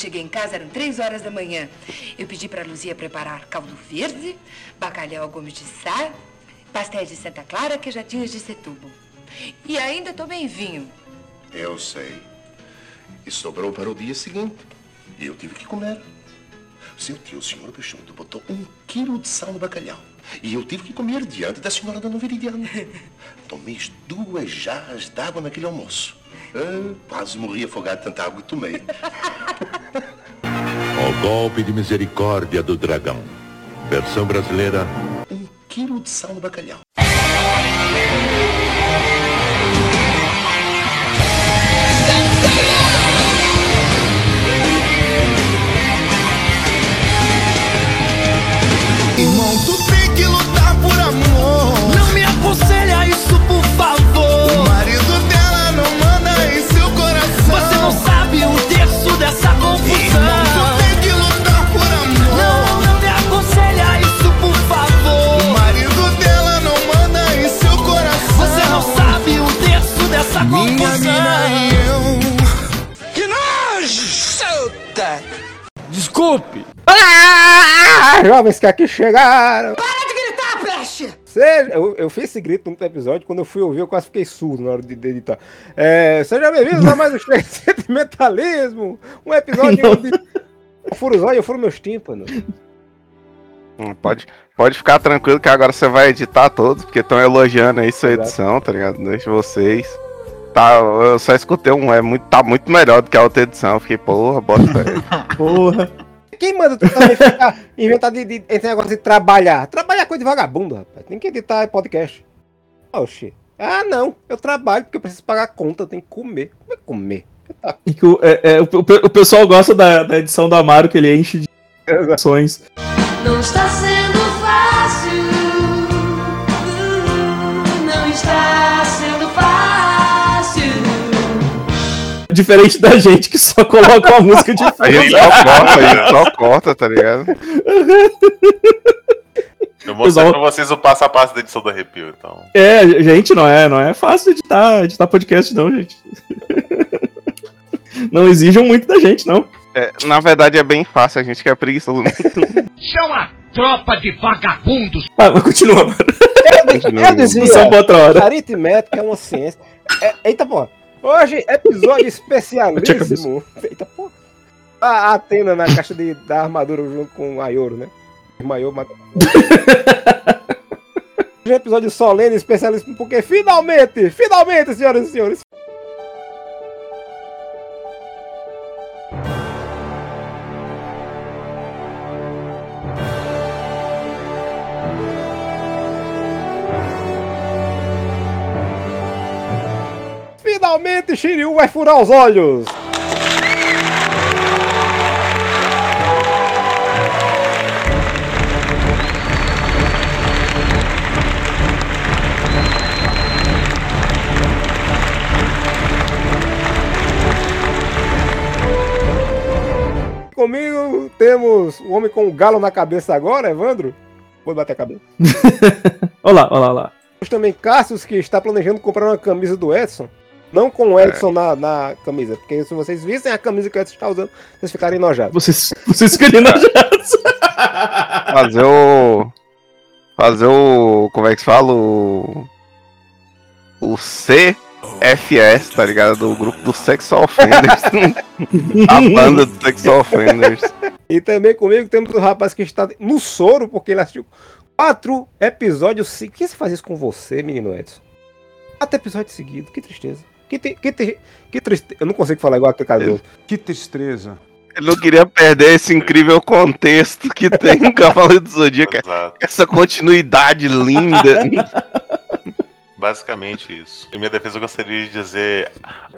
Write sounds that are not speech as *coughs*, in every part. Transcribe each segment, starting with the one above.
cheguei em casa, eram três horas da manhã. Eu pedi para a Luzia preparar caldo verde, bacalhau gomes de sal, pastéis de Santa Clara, queijadinhos de Setúbal. E ainda tomei vinho. Eu sei. E sobrou para o dia seguinte. E eu tive que comer. Seu tio, o senhor Peixoto, botou um quilo de sal no bacalhau. E eu tive que comer diante da senhora Dona Veridiana. *laughs* Tomei duas jarras d'água naquele almoço. Ah, quase morri afogado de tanta água que tomei. *laughs* O golpe de misericórdia do dragão. Versão brasileira. Um quilo de sal no bacalhau. Irmão, tu tem que lutar por amor. Não me aconselha isso, por Desculpe! Ah, jovens que aqui chegaram! Para de gritar, peste! Seja, eu, eu fiz esse grito no episódio, quando eu fui ouvir, eu quase fiquei surdo na hora de, de editar. É, seja bem-vindo a mais um Sentimentalismo! Um episódio *laughs* onde eu furo os olhos, eu furo meus tímpanos. Hum, Pode, pode ficar tranquilo que agora você vai editar todos, porque estão elogiando aí sua Exato. edição, tá ligado? Deixa vocês. Tá, eu só escutei um, é muito, tá muito melhor do que a outra edição. Eu Fiquei, porra, bota fé. *laughs* Porra! Quem manda tu também ficar *laughs* inventar de, de, esse negócio de trabalhar? Trabalhar é coisa de vagabundo, rapaz. Tem que editar podcast. Oxi. Ah, não. Eu trabalho porque eu preciso pagar a conta, eu tenho que comer. Como é que comer? E que o, é, é, o, o- o pessoal gosta da, da edição do Amaro, que ele enche de ações. Não está sendo Diferente da gente que só coloca uma música de A gente só corta, gente só corta, tá ligado? *laughs* Eu mostrei pra vocês o passo a passo da edição do arrepio, então. É, gente, não é, não é fácil editar, editar podcast, não, gente. *laughs* Não exijam muito da gente, não. É, na verdade é bem fácil, a gente que é preguiçoso. Chama tropa de vagabundos. Ah, mas continua, mano. Eu dizia, pra outra hora. aritmética é uma ciência. É, eita, pô. Hoje, episódio *laughs* especialíssimo. Eita, pô. A Atena na caixa de, da armadura junto com o Ayoro, né? Maior mata. *laughs* Hoje é episódio solene especialíssimo, porque finalmente, finalmente, senhoras e senhores, Finalmente Shiryu vai furar os olhos! Comigo temos o homem com o galo na cabeça agora, Evandro. Vou bater a cabeça. *laughs* Olá, olá, olá. Temos também Cassius, que está planejando comprar uma camisa do Edson. Não com o Edson na, na camisa, porque se vocês vissem a camisa que o Edson está usando, vocês ficariam enojados. Vocês, vocês queriam enojados. Fazer o. Fazer o. Como é que se fala? O. O CFS, tá ligado? Do grupo do Sexual Offenders. *laughs* a banda do Sexual Offenders. E também comigo temos o rapaz que está no soro, porque ele assistiu quatro episódios seguidos. Por que você faz isso com você, menino Edson? Quatro episódios seguidos, que tristeza. Que, te, que, te, que tristeza. Eu não consigo falar igual a Cardoso. Que tristeza. Eu não queria perder esse incrível contexto que *laughs* tem no Cavaleiro do Zodíaco. Exato. Essa continuidade linda. Basicamente isso. Em minha defesa, eu gostaria de dizer.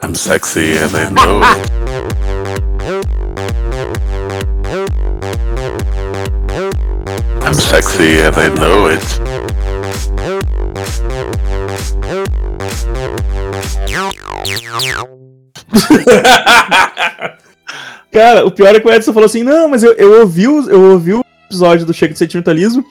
I'm sexy and I know it. I'm sexy and I know it. *laughs* Cara, o pior é que o Edson falou assim: não, mas eu, eu, ouvi, o, eu ouvi o episódio do Chega de Sentimentalismo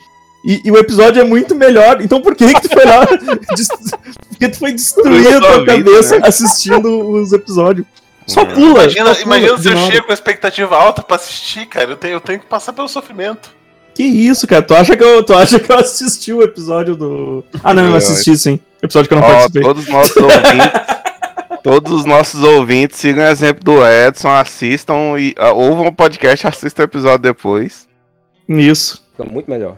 e, e o episódio é muito melhor. Então por que, que tu foi lá? *laughs* Porque tu foi destruir a tua cabeça né? assistindo os episódios. Só pula. Imagina, só pula imagina se eu nada. chego com expectativa alta pra assistir, cara. Eu tenho, eu tenho que passar pelo sofrimento. Que isso, cara? Tu acha que eu, tu acha que eu assisti o episódio do. Ah, não, eu assisti sim. Episódio que eu não Ó, participei. todos ouvintes. *laughs* Todos os nossos ouvintes sigam o exemplo do Edson, assistam e ah, ouvam o podcast, *laughs* assistam o episódio depois. Isso. Fica muito melhor.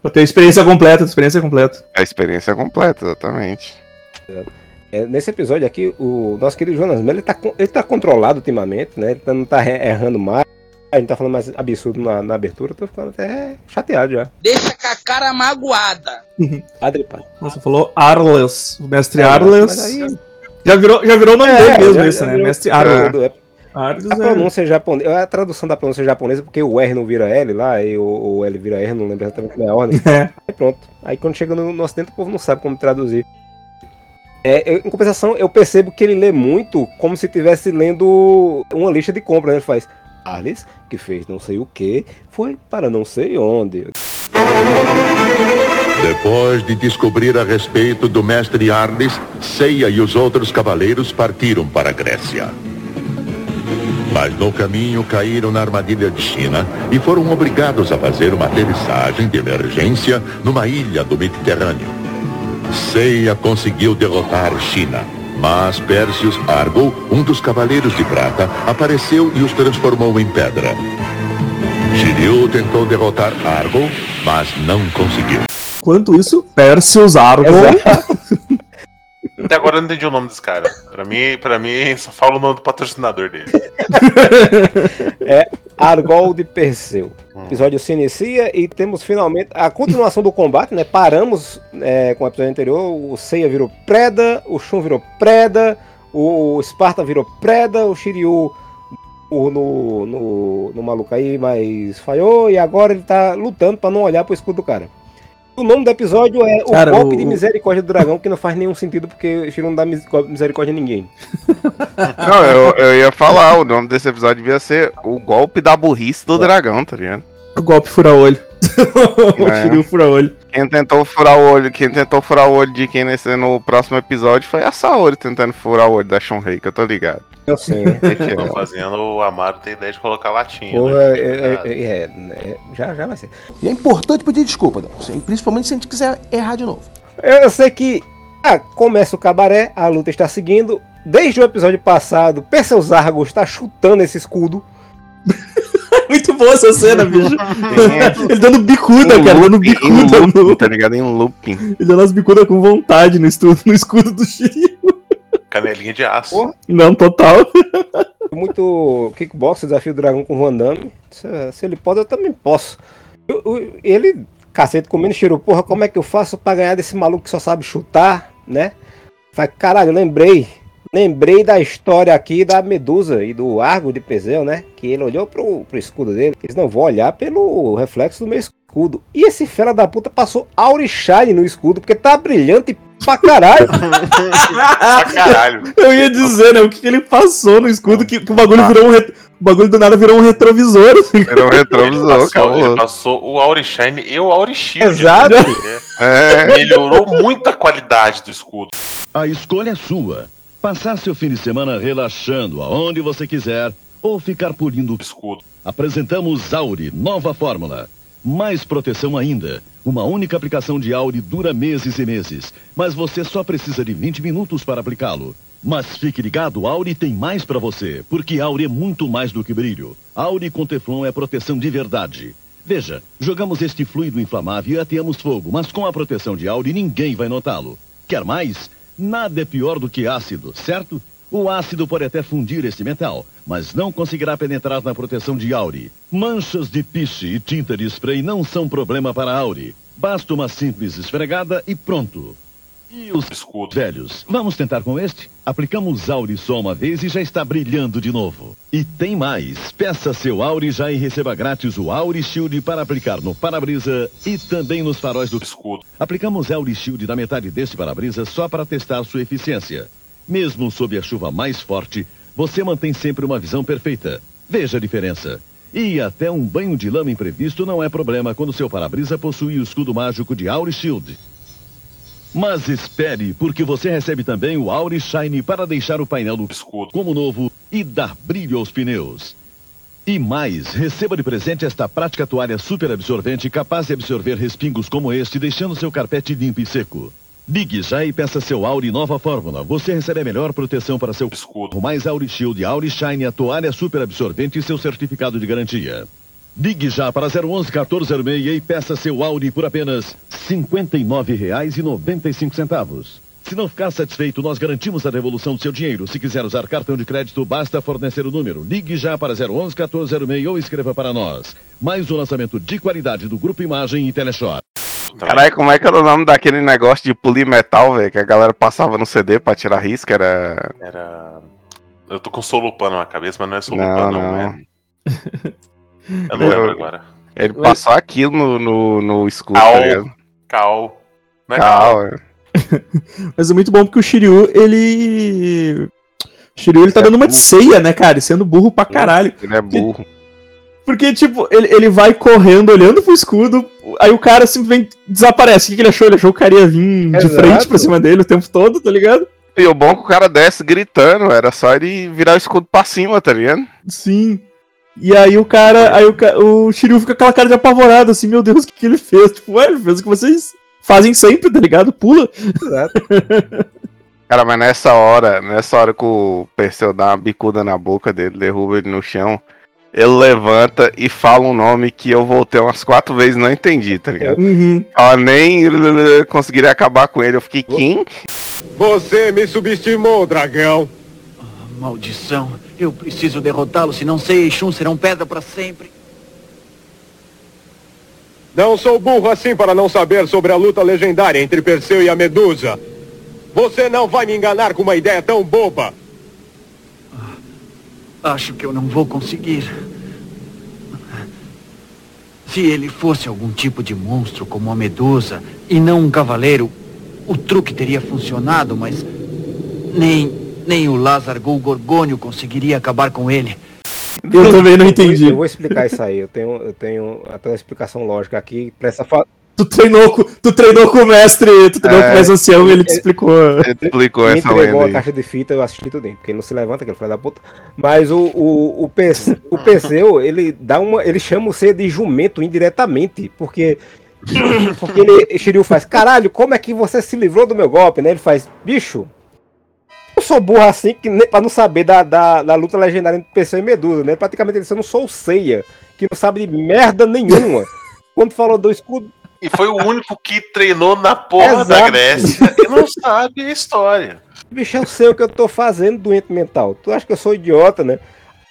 Pra ter experiência completa, experiência completa. A experiência é completa, exatamente. É, nesse episódio aqui, o nosso querido Jonas Mello, ele tá, ele tá controlado ultimamente, né? Ele tá- não tá errando mais. A gente tá falando mais absurdo na, na abertura, eu tô ficando até chateado já. Deixa com a cara magoada. Adri, pai. Nossa, falou Arles. O mestre É, Arles. mas aí- Já virou, já virou o nome É, dele mesmo, já- esse, já né? virou- Mestre é, é- A é. pronúncia japonesa, a tradução da pronúncia japonesa, porque o R não vira L lá, e o, o L vira R, não lembro exatamente como é a ordem. *laughs* É. Aí pronto. Aí quando chega no, no ocidente, o povo não sabe como traduzir. É, eu- em compensação, eu percebo que ele lê muito como se estivesse lendo uma lista de compras, né? Ele faz Alice, que fez não sei o que, foi para não sei onde. Depois de descobrir a respeito do mestre Arles, Ceia e os outros cavaleiros partiram para a Grécia. Mas no caminho caíram na armadilha de China e foram obrigados a fazer uma aterrissagem de emergência numa ilha do Mediterrâneo. Ceia conseguiu derrotar China, mas Pérsius Argo, um dos cavaleiros de prata, apareceu e os transformou em pedra. Shiryu tentou derrotar Argo, mas não conseguiu. Enquanto isso, Perseus Argo. Até agora eu não entendi o nome desse cara. Pra mim, pra mim só fala o nome do patrocinador dele. *laughs* É Argol de Perseu. O episódio se inicia e temos finalmente a continuação do combate, né? Paramos é, com o episódio anterior, o Seiya virou Preda, o Shun virou Preda, o Sparta virou Preda, o Shiryu o- no, no, no maluco aí, mas falhou, e agora ele tá lutando pra não olhar pro escudo do cara. O nome do episódio é O Cara, Golpe o- de Misericórdia do Dragão, que não faz nenhum sentido porque o Shiryu não dá mis- misericórdia a ninguém. Não, eu, eu ia falar, o nome desse episódio devia ser O Golpe da Burrice do Dragão, tá ligado? O golpe fura-olho. *laughs* o É. Shiryu fura-olho. Quem tentou furar o olho, quem tentou furar o olho de quem nesse, no próximo episódio foi a Saori tentando furar o olho da Shunrei, que eu tô ligado. Eu sei. *laughs* Estão fazendo o Amaro ter ideia de colocar latinha. Porra, né? é, é, é, é, é, já, já vai ser. E é importante pedir desculpa, Dom, principalmente se a gente quiser errar de novo. Eu sei que ah, começa o cabaré, a luta está seguindo. Desde o episódio passado, Perseus Argo está chutando esse escudo. *laughs* *laughs* Muito boa essa cena, bicho. *laughs* Ele dando bicuda, Em cara, dando looping, em bicuda looping, no. tá ligado? Em looping. Ele dando as bicudas com vontade no, estudo, no escudo do Shiryu. Canelinha de aço. Porra. Não, total. Muito kickbox, desafio do dragão com o Van Damme. Se, se ele pode, eu também posso. Eu- eu- ele, cacete, comendo cheiro, porra, como é que eu faço pra ganhar desse maluco que só sabe chutar, né? Faz, caralho, eu lembrei. Lembrei da história aqui da Medusa e do Argo de Peseu, né? Que ele olhou pro, pro escudo dele. Eles não vão olhar pelo reflexo do meu escudo. E esse fera da puta passou Aurishine no escudo, porque tá brilhante pra caralho. *laughs* Pra caralho. Eu ia dizer, né? O que, ele passou no escudo que, que o bagulho virou um. re- O bagulho do nada virou um retrovisor. assim. Era um Ele retrovisor, ele cabuloso. passou o Aurishine e o Aurishield. Exato. É. Melhorou muito a qualidade do escudo. A escolha é sua. Passar seu fim de semana relaxando aonde você quiser ou ficar polindo o escudo. Apresentamos Auri, nova fórmula. Mais proteção ainda. Uma única aplicação de Auri dura meses e meses, mas você só precisa de 20 minutos para aplicá-lo. Mas fique ligado, Auri tem mais para você, porque Auri é muito mais do que brilho. Auri com Teflon é proteção de verdade. Veja, jogamos este fluido inflamável e ateamos fogo, mas com a proteção de Auri ninguém vai notá-lo. Quer mais? Nada é pior do que ácido, certo? O ácido pode até fundir este metal, mas não conseguirá penetrar na proteção de Auri. Manchas de piche e tinta de spray não são problema para Auri. Basta uma simples esfregada e pronto. E os escudos velhos? Vamos tentar com este? Aplicamos Auri só uma vez e já está brilhando de novo. E tem mais. Peça seu Auri já e receba grátis o Auri Shield para aplicar no para-brisa e também nos faróis do escudo. Aplicamos Auri Shield na metade deste para-brisa só para testar sua eficiência. Mesmo sob a chuva mais forte, você mantém sempre uma visão perfeita. Veja a diferença. E até um banho de lama imprevisto não é problema quando seu para-brisa possui o escudo mágico de Auri Shield. Mas espere, porque você recebe também o Auri Shine para deixar o painel do escudo como novo e dar brilho aos pneus. E mais, receba de presente esta prática toalha super absorvente capaz de absorver respingos como este, deixando seu carpete limpo e seco. Ligue já e peça seu Auri Nova Fórmula. Você recebe a melhor proteção para seu escudo. Mais Auri Shield, Auri Shine, a toalha super absorvente e seu certificado de garantia. Ligue já para 011 1406 e peça seu Audi por apenas R$ 59,95. Se não ficar satisfeito, nós garantimos a devolução do seu dinheiro. Se quiser usar cartão de crédito, basta fornecer o número. Ligue já para 011 1406 ou escreva para nós. Mais um lançamento de qualidade do Grupo Imagem e Teleshop. Caralho, como é que era o nome daquele negócio de polir metal, velho? Que a galera passava no CD pra tirar risco? Era. Era. Eu tô com solupano na cabeça, mas não é Não, solupano, não, não. é. *laughs* Eu não lembro agora. Ele passou aquilo no, no, no escudo, Cal. tá ligado? Cal. Não é Cal, cal. é. *laughs* Mas é muito bom porque o Shiryu, ele. O Shiryu, ele tá dando uma de ceia, né, cara? E sendo burro pra caralho. Ele é burro. Porque, tipo, ele, ele vai correndo, olhando pro escudo, aí o cara simplesmente desaparece. O que, que ele achou? Ele achou que o cara ia vir de Exato. frente pra cima dele o tempo todo, tá ligado? E o bom é que o cara desce gritando, era só ele virar o escudo pra cima, tá ligado? Sim. E aí o cara, aí o, o Shiryu fica com aquela cara de apavorado, assim, meu Deus, o que, que ele fez? Tipo, ué, ele fez o que vocês fazem sempre, tá ligado? Pula. *laughs* Cara, mas nessa hora, nessa hora que o Perseu dá uma bicuda na boca dele, derruba ele no chão, ele levanta e fala um nome que eu voltei umas quatro vezes e não entendi, tá ligado? Uhum. Ela nem *laughs* conseguiria acabar com ele. Eu fiquei, quem? Você me subestimou, dragão. Maldição. Eu preciso derrotá-lo, senão Sei e Shun serão pedra para sempre. Não sou burro assim para não saber sobre a luta legendária entre Perseu e a Medusa. Você não vai me enganar com uma ideia tão boba. Acho que eu não vou conseguir. Se ele fosse algum tipo de monstro como a Medusa e não um cavaleiro, o truque teria funcionado, mas nem nem o Lázaro Gol Gorgônio conseguiria acabar com ele. Eu também não entendi. Eu vou explicar isso aí. Eu tenho, eu tenho até uma explicação lógica aqui pra essa fa... Tu treinou, com- tu treinou com o mestre, tu treinou com o É, mestre ancião e ele te ele- explicou. Ele explicou Me essa entregou lenda a aí. caixa de fita, eu assisti tudo, porque ele não se levanta, aquele filho da puta. Mas o, o, o, Perse- o Perseu, ele dá uma. Ele chama o C de jumento indiretamente, porque. Porque ele, Shiryu faz, caralho, como é que você se livrou do meu golpe, né? Ele faz, bicho, eu sou burro assim que nem, pra não saber da, da, da luta legendária entre Perseu e Medusa, né? Praticamente eu não sou o Seiya, que não sabe de merda nenhuma. *laughs* Quando falou do escudo, E foi o único que treinou na porra da Exato. Grécia e não sabe a história. Bicho, eu sei o que eu tô fazendo, doente mental. Tu acha que eu sou idiota, né?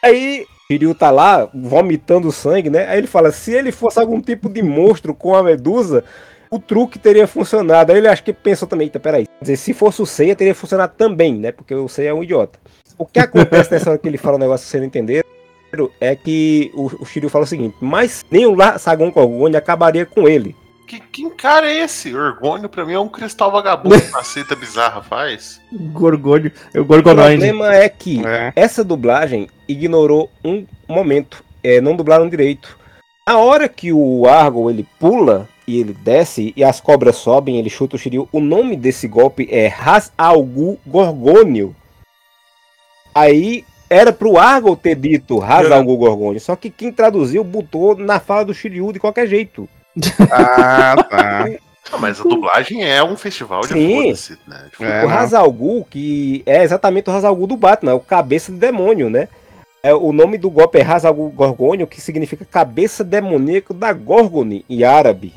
Aí, Shiryu tá lá, vomitando sangue, né? Aí ele fala, se ele fosse algum tipo de monstro com a medusa, o truque teria funcionado. Aí ele acha que pensou também, eita, peraí. Quer dizer, se fosse o Seiya, teria funcionado também, né? Porque o Seiya é um idiota. O que acontece nessa hora que ele fala um negócio que você não entender é que o, o Shiryu fala o seguinte, mas nem o La- Sagon Gorgônio acabaria com ele. Que, que cara é esse? Orgônio pra mim é um cristal vagabundo que a seita bizarra faz. Gorgônio, é o O Gorgonoide. problema é que essa dublagem ignorou um momento. É, não dublaram direito. A hora que o Argo ele pula e ele desce e as cobras sobem, ele chuta o Shiryu. O nome desse golpe é Ras Algu Gorgônio. Aí era pro Argo ter dito Ras Algu Gorgônio, só que quem traduziu botou na fala do Shiryu de qualquer jeito. *laughs* Ah, tá. Não, mas a dublagem é um festival de Sim. foda-se, né? Tipo, o Hazalgu, que é exatamente o Hazalgu do Batman, é o cabeça de demônio, né? É, o nome do golpe é Hazalgu Gorgônio, que significa cabeça demoníaco da Gorgone em árabe.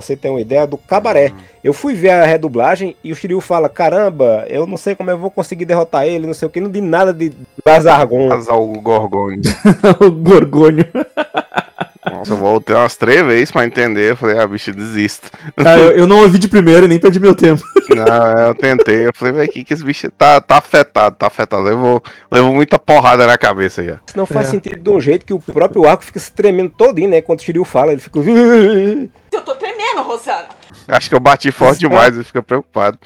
Você tem uma ideia do cabaré. Eu fui ver a redublagem e o Shiryu fala: Caramba, eu não sei como eu vou conseguir derrotar ele, não sei o que, não di nada de Bazargon. Hazalgu Gorgônio. *laughs* o Gorgônio. Nossa, eu voltei umas três vezes pra entender. Eu falei, ah, bicho, desisto. Ah, eu, eu não ouvi de primeiro e nem perdi meu tempo. *laughs* Não, eu tentei. Eu falei, velho, que, que esse bicho tá, tá afetado, tá afetado. Levou, levou muita porrada na cabeça já. Isso não faz É. sentido de um jeito que o próprio arco fica se tremendo todinho, né? Quando o Shiryu fala, ele fica. Eu tô Rosana. Acho que eu bati forte demais, ele fica preocupado.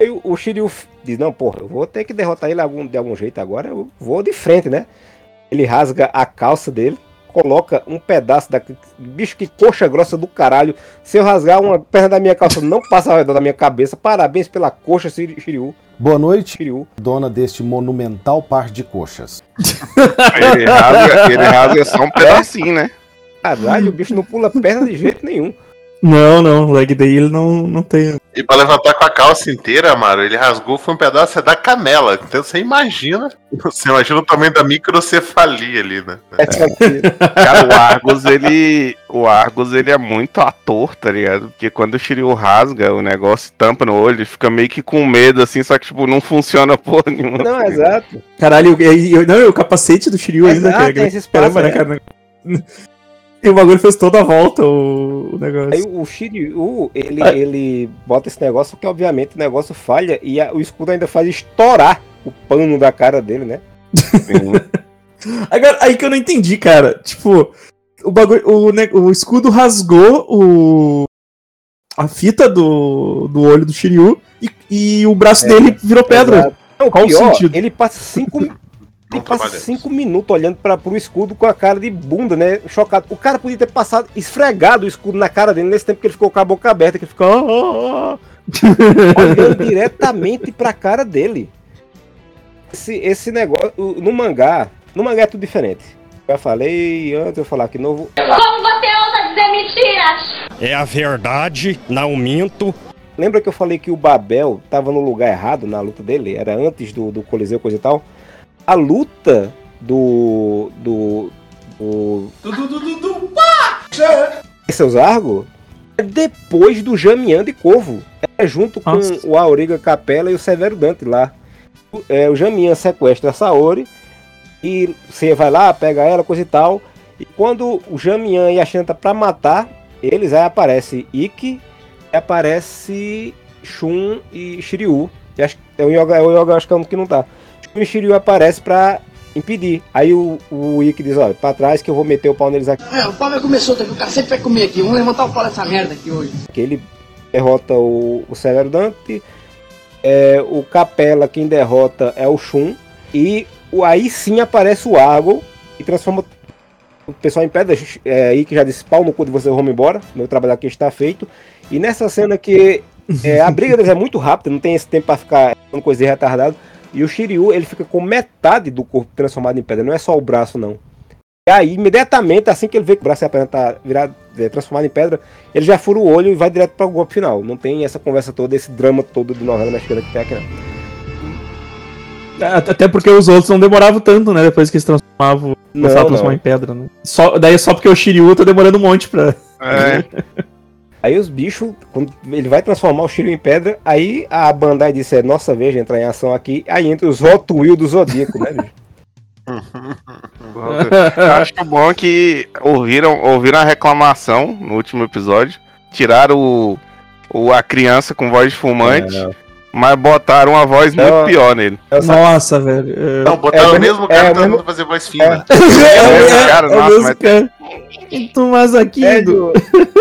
Aí o- Shiryu diz, não, porra, eu vou ter que derrotar ele algum- de algum jeito agora, eu vou de frente, né? Ele rasga a calça dele, coloca um pedaço da. Bicho, que coxa grossa do caralho. Se eu rasgar uma perna da minha calça, não passa ao redor da minha cabeça. Parabéns pela coxa, Shiryu. Boa noite, Shiryu. dona deste monumental par de coxas. Ele rasga, ele rasga só um pedacinho, né? Caralho, o bicho não pula perna de jeito nenhum. Não, não, leg day ele não, não tem. E pra levantar com a calça inteira, Amaro, ele rasgou foi um pedaço da canela. Então você imagina. Você imagina o tamanho da microcefalia ali, né? Cara, o Argus, ele. O Argus, ele é muito ator, tá ligado? Porque quando o Shiryu rasga, o negócio tampa no olho, ele fica meio que com medo, assim, só que, tipo, não funciona porra nenhuma. Não, exato. Caralho, e, e- não, o capacete do Shiryu ainda, Exato, cara. tem esse espaço, Caramba, né, é. cara? E o bagulho fez toda a volta, o, o negócio. Aí o Shiryu, ele, ele bota esse negócio, porque obviamente o negócio falha e a- o escudo ainda faz estourar o pano da cara dele, né? *laughs* Agora, aí que eu não entendi, cara. Tipo, o bagulho. O, o escudo rasgou o. A fita do, do olho do Shiryu e, e o braço É, dele virou pedra. Exato. Não, Qual o pior, sentido? ele passa cinco, ele passa cinco minutos olhando para pro escudo com a cara de bunda, né? Chocado. O cara podia ter passado, esfregado o escudo na cara dele nesse tempo que ele ficou com a boca aberta, que ele ficou. "Ah, ah, ah", *laughs* olhando diretamente pra cara dele. Esse, esse negócio. No mangá. No mangá é tudo diferente. Eu já falei antes, eu vou falar aqui de novo. Como você ousa dizer mentiras? É a verdade, não minto. Lembra que eu falei que o Babel tava no lugar errado na luta dele? Era antes do, do Coliseu, coisa e tal. A luta do. do. do. Seus Argo é depois do Jamian de Corvo. É junto com Nossa. o Auriga Capela e o Severo Dante lá. O- É, o Jamian sequestra a Saori e você vai lá, pega ela, coisa e tal. E quando o Jamian e a Shanta pra matar eles, aí aparece Ikki, aparece Shun e Shiryu. E acho, é o Yoga, é o Yoga acho que é um que não tá. E Shiryu aparece pra impedir. Aí o, o Ikki diz, olha, pra trás que eu vou meter o pau neles aqui. É, o pau vai comer solto aqui, o cara sempre vai comer aqui. Vamos levantar o pau dessa merda aqui hoje. que ele derrota o, o Severo Dante. É, o Capela, quem derrota é o Shun. E o, aí sim aparece o Argo e transforma o pessoal em pedra. É, aí que já disse pau no cu de você, vamos embora. Meu trabalho aqui está feito. E nessa cena que é, a briga deles é muito rápida, não tem esse tempo para ficar uma coisa retardada. E o Shiryu ele fica com metade do corpo transformado em pedra, não é só o braço, não. E aí, imediatamente, assim que ele vê que o braço e a perna tá virado, é, transformado em pedra, ele já fura o olho e vai direto para o golpe final. Não tem essa conversa toda, esse drama todo de novela mexicana que tem aqui, não. Até porque os outros não demoravam tanto, né? Depois que eles transformavam, Não, começavam a transformar em pedra, né? Só, daí é só porque o Shiryu tá demorando um monte pra. É. *laughs* Aí os bichos, quando ele vai transformar o Shiryu em pedra, aí a Bandai disse, é nossa vez de entrar em ação aqui, aí entra os Hot Wheels do Zodíaco, né, bicho? *laughs* Eu acho que o bom é que ouviram, ouviram a reclamação no último episódio, tiraram o, o- a criança com voz de fumante, É, mas botaram uma voz Não. muito pior nele. Nossa, velho. É... Não, botaram É, o mesmo é, cara é, tentando mesmo- fazer voz fina. É, cara, é, é nossa, mesmo, mas- cara. Mas aqui. É, do-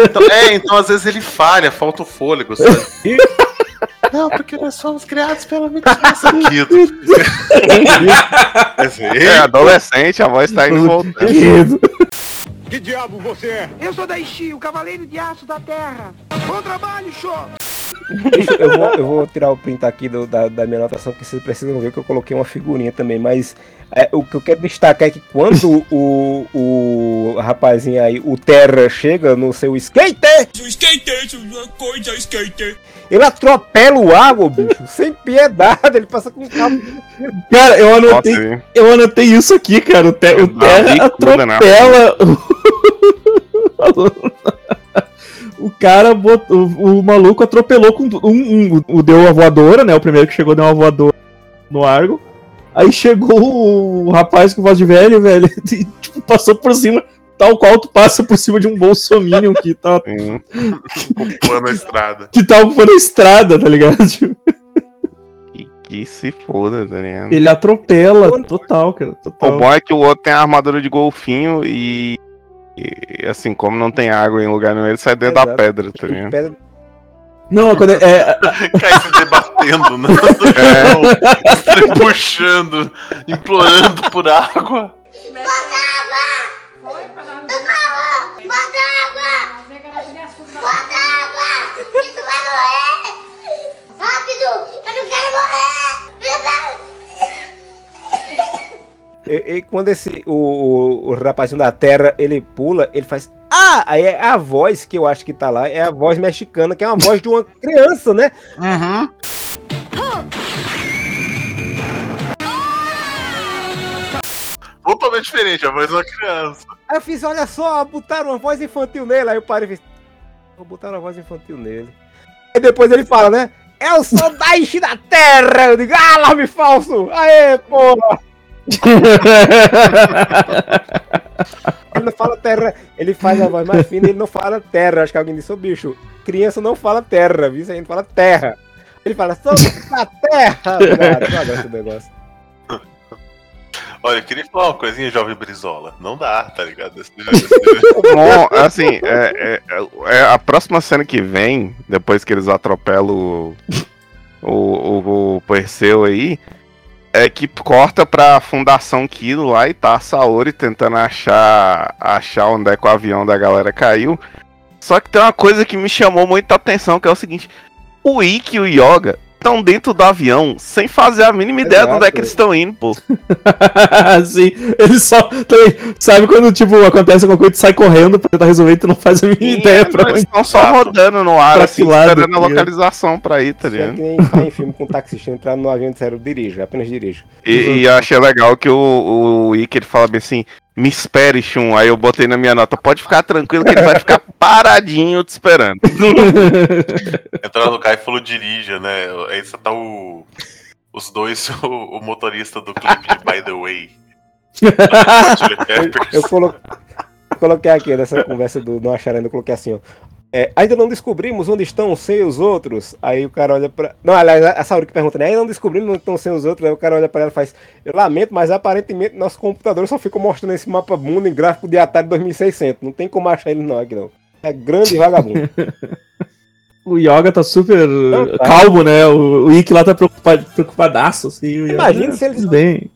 Então, é, então às vezes ele falha, falta o fôlego, sabe? Não, porque nós somos criados pela mentira. Saquido. *laughs* É adolescente, a voz tá indo voltando. *laughs* Que diabo você é? Eu sou Daishi, o cavaleiro de aço da terra. Bom trabalho, show! Eu, vou, eu vou tirar o print aqui do- da, da minha anotação, que vocês precisam ver que eu coloquei uma figurinha também, mas é, o que eu quero destacar é que quando o, o rapazinho aí, o Terra, chega no seu skater, coisa skater. ele atropela o água, bicho, sem piedade, ele passa com o carro. Cara, eu anotei, Nossa, eu anotei isso aqui, cara. O, te, o Terra atropela. o- *laughs* *laughs* o cara botou. O, o maluco atropelou com um, um, o deu a voadora, né? O primeiro que chegou deu uma voadora no Argo. Aí chegou o rapaz com voz de velho, velho, *laughs* e tipo, passou por cima, tal qual tu passa por cima de um bolsominion que tá. *laughs* Pô, na estrada. que tá ocupando a estrada, tá ligado? Tipo, Que, que se foda, tá ligado? ele atropela, total, cara, O total. bom é que o outro tem a armadura de golfinho e, e, assim, como não tem água em lugar nenhum, ele sai dentro é da pedra, tá ligado? Pedra... Não, quando é. é *laughs* Cai se debatendo, né? É. Se Puxando, implorando por água. Bota água! Bota água! Bota água! Isso vai morrer! Rápido! Eu não quero morrer! Meu Deus! E, e quando esse, o, o, o rapazinho da terra, ele pula, ele faz. Ah! Aí é a voz que eu acho que tá lá, é a voz mexicana, que é uma voz de uma criança, né? Uhum. Totalmente diferente, a voz de uma criança. Aí eu fiz, olha só, botaram uma voz infantil nele. Aí eu parei e fiz, vou botar uma voz infantil nele. Aí depois ele fala, né? Eu sou Daichi da Terra! Eu digo, ah, alarme falso! Aê, porra! *laughs* ele não fala terra, ele faz a voz mais fina e ele não fala terra. Acho que alguém disse, ô bicho, criança não fala terra, viu? A gente fala terra. Ele fala, sou da terra! Cara, do negócio. Olha, eu queria falar uma coisinha, jovem Brizola. Não dá, tá ligado? Esse- *laughs* Bom, assim, é, é- é a próxima cena que vem, depois que eles atropelam o, o, o, o Perseu aí, é que corta pra Fundação Kilo lá e tá a Saori tentando achar, achar onde é que o avião da galera caiu. Só que tem uma coisa que me chamou muita atenção, que é o seguinte: o Ikki e o Yoga estão dentro do avião sem fazer a mínima ideia de onde é que eles estão indo, pô. *laughs* Sim, ele só. sabe quando, tipo, acontece alguma coisa, tu sai correndo pra tentar resolver e tu não faz a mínima ideia pra Eles estão só rodando no ar, assim, lado, esperando a tá localização pra ir, tá É ligado? que nem tá em filme com taxista entrando no avião e disseram, dirija, apenas dirija. E, e eu achei legal que o, o Ike ele fala bem assim: me espere, Shun. Aí eu botei na minha nota: pode ficar tranquilo que ele vai ficar *laughs* paradinho te esperando. *laughs* Entraram no carro e falou dirija, né? Aí só tá o. Os dois, *laughs* o, o motorista do clipe de By the Way. Eu colo- coloquei aqui nessa conversa do Não Acharando, eu coloquei assim, ó. É, ainda não descobrimos onde estão sem os outros. Aí o cara olha pra. Não, aliás, a Sauri que pergunta, né? Ainda não descobrimos onde estão sem os outros. Aí o cara olha pra ela e faz. Eu lamento, mas aparentemente nosso computador só ficou mostrando esse mapa mundo em gráfico de Atari 2600. Não tem como achar ele não aqui não. É grande vagabundo. *laughs* O Yoga tá super Não, tá. calmo, né? O, o Ikki lá tá preocupado, preocupadaço, assim. Yoga, Imagina "Ah, se eles- bem.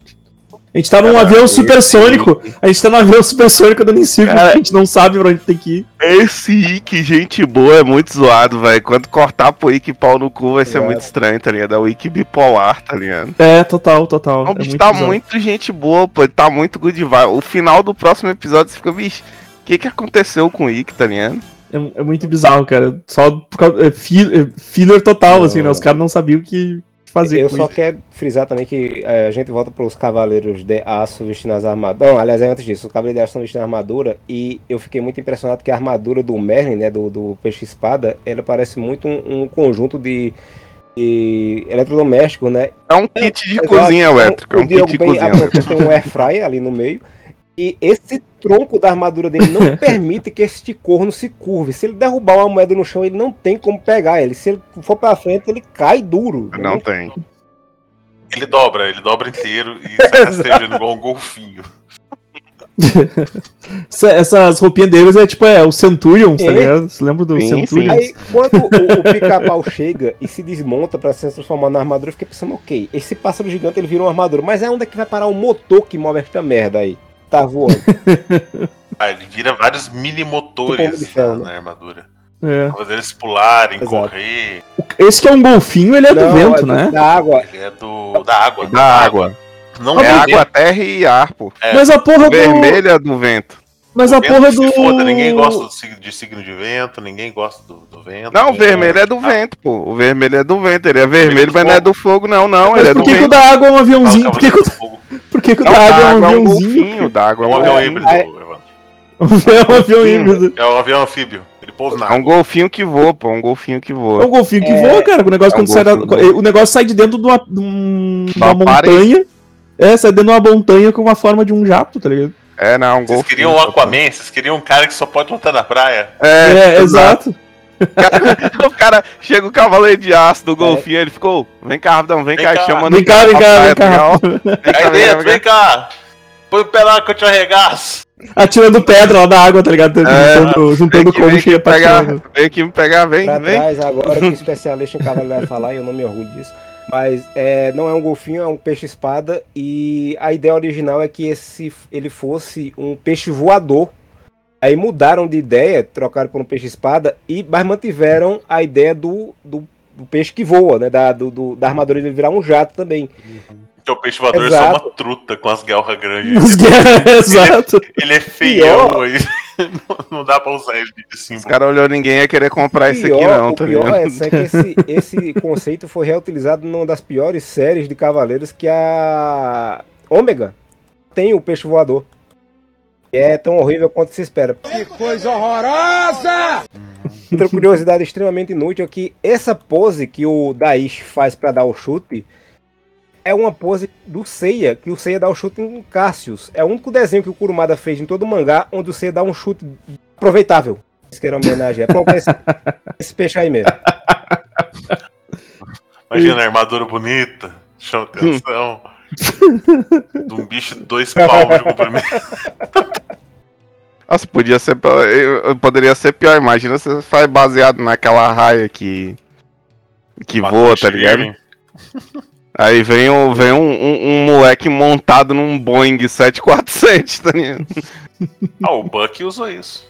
A gente tá num avião esse- supersônico. A gente tá num avião supersônico dando em círculo, a gente não sabe pra onde tem que ir. Esse Ike, gente boa, é muito zoado, velho. Quando cortar pro Ike pau no cu vai ser Exato. muito estranho, tá ligado? É o Ike bipolar, tá ligado? É, total, total. O é bicho muito tá bizarro. muito gente boa, pô. Ele tá muito good vibe. O final do próximo episódio você fica, bicho, o que que aconteceu com o Ike, tá ligado? É, é muito bizarro, cara. Só por causa. É, é filler total, assim, né? Os caras não sabiam o que fazer Eu com só isso. quero frisar também que é, a gente volta para os cavaleiros de aço vestindo as armaduras. Não, aliás, é antes disso, os cavaleiros de aço estão vestindo a armadura e eu fiquei muito impressionado que a armadura do Merlin, né, do, do peixe espada, ela parece muito um, um conjunto de, de eletrodomésticos, né? É um kit de Exato. cozinha elétrica. É um Diogo kit de cozinha tem um air fryer ali no meio. E esse tronco da armadura dele não *laughs* permite que este corno se curve. Se ele derrubar uma moeda no chão, ele não tem como pegar ele. Se ele for pra frente, ele cai duro. Não tem. Ele dobra, ele dobra inteiro e *laughs* sai rastejando igual um golfinho. *laughs* Essa- essas roupinhas deles é tipo, é o Centurion, tá ligado? Você lembra do Sim, Centurion? Aí, quando o, o pica-pau chega e se desmonta pra se transformar na armadura, eu fiquei pensando, ok, esse pássaro gigante ele virou uma armadura, mas é onde é que vai parar o motor que move esta merda aí? Tá voando. *laughs* Ah, ele vira vários mini Tipo motores de Ferro, na, né? na armadura. É. Pra fazer eles pularem, Exato. correr. Esse que é um golfinho, ele é do Não, vento, é do- né? Da água. Ele é do. da água. Da água. Não É é água, terra e ar, pô. É. Mas a porra do. Vermelha do vento. Mas a Vento porra do. foda, ninguém gosta de signo de vento, ninguém gosta do, do vento. Não, o vermelho é do vento, pô. O vermelho é do vento. Ele é vermelho, do mas não é do fogo, não, não. Mas Ele é por do que, que o vento. da água é um o aviãozinho? Por que, que, o- que, que o da água é um é um aviãozinho? golfinho, da água É é um *laughs* um avião É, híbrido, Evandro. É um avião híbrido. É um avião anfíbio. Ele pousa na É um água. golfinho que voa, pô. Um golfinho que É um voa. golfinho que É, voa, cara. O negócio é um quando sai da, golfinho que voa. O negócio sai de dentro de uma, de um- uma montanha. É, sai dentro de uma montanha com uma forma de um jato, tá ligado? É, não, um Vocês golfinho. queriam um Aquaman, vocês queriam um cara que só pode lutar na praia. É, É, exato. *laughs* o cara chega o cavaleiro de aço do golfinho, ele ficou, vem cá, rapidão, vem, Vem cá, cá. chama Vem cá, vem cá, vem cá. Aí dentro, vem cá! Põe o pé lá que eu te arregaço! Atirando pedra lá da água, tá ligado? É, juntando juntando Vem vem como cheia pra pegar, tirar. vem aqui me pegar, vem, Pra vem. trás agora que *laughs* o especialista em cavalo vai falar, e eu não me orgulho disso. Mas é, não é um golfinho, é um peixe-espada. E a ideia original é que esse, ele fosse um peixe voador. Aí mudaram de ideia, trocaram por um peixe-espada, e mas mantiveram a ideia do, do, do peixe que voa, né? Da, do, do- da armadura dele virar um jato também. Que o peixe voador é só Exato. uma truta com as guerras grandes. *laughs* Ele- exato. Ele é feião Pior. aí. *laughs* Não, dá pra usar ele de Os caras olhou ninguém ia querer comprar isso aqui, não, o tá pior ligado? é, é que esse, *laughs* esse conceito foi reutilizado numa das piores séries de Cavaleiros que a Ômega tem o peixe voador. É tão horrível quanto se espera. Que coisa horrorosa! Outra curiosidade extremamente inútil é que essa pose que o Daish faz pra dar o chute é uma pose do Seiya, que o Seiya dá o chute em Cassius. É o único desenho que o Kurumada fez em todo o mangá onde o Seiya dá um chute aproveitável. Isso que era uma homenagem. É pra esse, esse *laughs* peixe aí mesmo. Imagina a armadura bonita, chama atenção. *laughs* de um bicho de dois palmos de comprimento. *laughs* Nossa, podia ser. eu- Poderia ser pior. Imagina se você faz baseado naquela raia que. que voa, tá ligado? *laughs* Aí vem, um, vem um, um- um moleque montado num Boeing 747, tá ligado? Ah, o Buck usou isso.